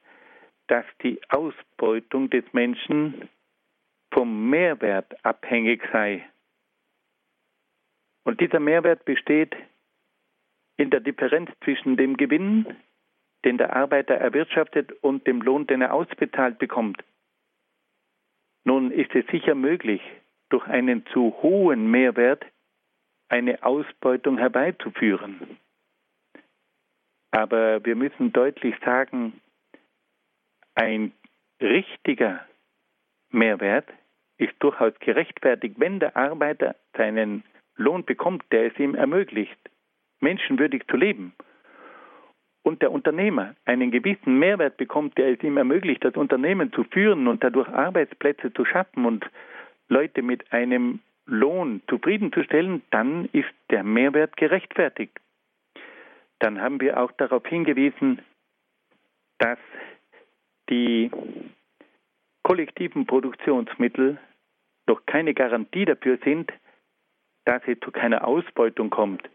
dass die Ausbeutung des Menschen vom Mehrwert abhängig sei. Und dieser Mehrwert besteht in der Differenz zwischen dem Gewinn, den der Arbeiter erwirtschaftet, und dem Lohn, den er ausbezahlt bekommt. Nun ist es sicher möglich, durch einen zu hohen Mehrwert eine Ausbeutung herbeizuführen. Aber wir müssen deutlich sagen, ein richtiger Mehrwert ist durchaus gerechtfertigt, wenn der Arbeiter seinen Lohn bekommt, der es ihm ermöglicht, menschenwürdig zu leben. Und der Unternehmer einen gewissen Mehrwert bekommt, der es ihm ermöglicht, das Unternehmen zu führen und dadurch Arbeitsplätze zu schaffen und Leute mit einem Lohn zufriedenzustellen, dann ist der Mehrwert gerechtfertigt dann haben wir auch darauf hingewiesen, dass die kollektiven Produktionsmittel doch keine Garantie dafür sind, dass es zu keiner Ausbeutung kommt.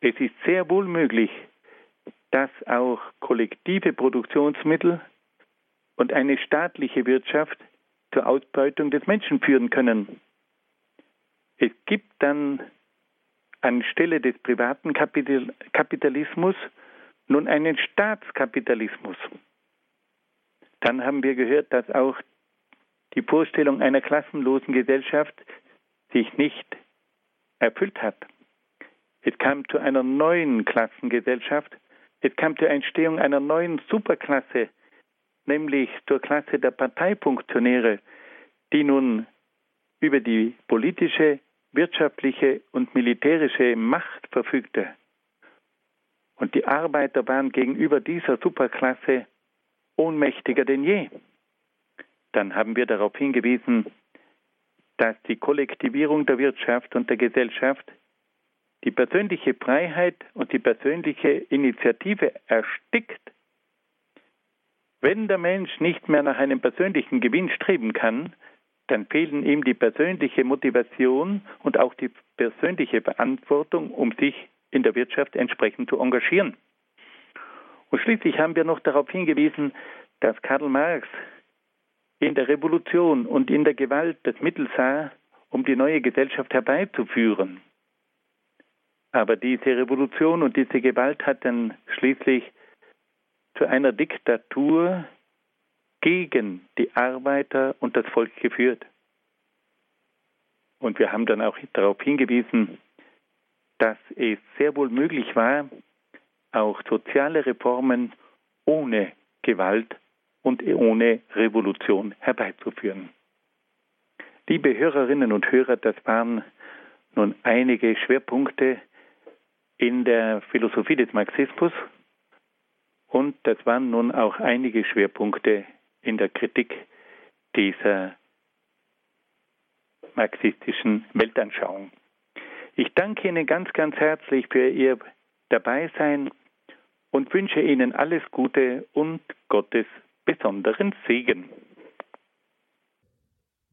Es ist sehr wohl möglich, dass auch kollektive Produktionsmittel und eine staatliche Wirtschaft zur Ausbeutung des Menschen führen können. Es gibt dann anstelle des privaten Kapital Kapitalismus nun einen Staatskapitalismus. Dann haben wir gehört, dass auch die Vorstellung einer klassenlosen Gesellschaft sich nicht erfüllt hat. Es kam zu einer neuen Klassengesellschaft. Es kam zur Entstehung einer neuen Superklasse, nämlich zur Klasse der Parteifunktionäre, die nun über die politische, wirtschaftliche und militärische Macht verfügte. Und die Arbeiter waren gegenüber dieser Superklasse ohnmächtiger denn je. Dann haben wir darauf hingewiesen, dass die Kollektivierung der Wirtschaft und der Gesellschaft die persönliche Freiheit und die persönliche Initiative erstickt, wenn der Mensch nicht mehr nach einem persönlichen Gewinn streben kann, dann fehlen ihm die persönliche Motivation und auch die persönliche Verantwortung, um sich in der Wirtschaft entsprechend zu engagieren. Und schließlich haben wir noch darauf hingewiesen, dass Karl Marx in der Revolution und in der Gewalt das Mittel sah, um die neue Gesellschaft herbeizuführen. Aber diese Revolution und diese Gewalt hat dann schließlich zu einer Diktatur gegen die Arbeiter und das Volk geführt. Und wir haben dann auch darauf hingewiesen, dass es sehr wohl möglich war, auch soziale Reformen ohne Gewalt und ohne Revolution herbeizuführen. Liebe Hörerinnen und Hörer, das waren nun einige Schwerpunkte in der Philosophie des Marxismus und das waren nun auch einige Schwerpunkte in der Kritik dieser marxistischen Weltanschauung. Ich danke Ihnen ganz, ganz herzlich für Ihr Dabeisein und wünsche Ihnen alles Gute und Gottes besonderen Segen.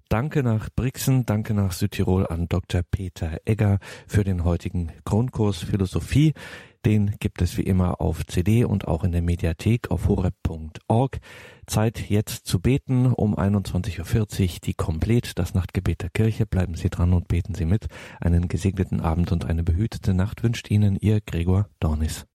Danke nach Brixen, danke nach Südtirol an Dr. Peter Egger für den heutigen Grundkurs Philosophie. Den gibt es wie immer auf CD und auch in der Mediathek auf horeb.org. Zeit jetzt zu beten um 21.40 Uhr die Komplett, das Nachtgebet der Kirche. Bleiben Sie dran und beten Sie mit. Einen gesegneten Abend und eine behütete Nacht wünscht Ihnen Ihr Gregor Dornis.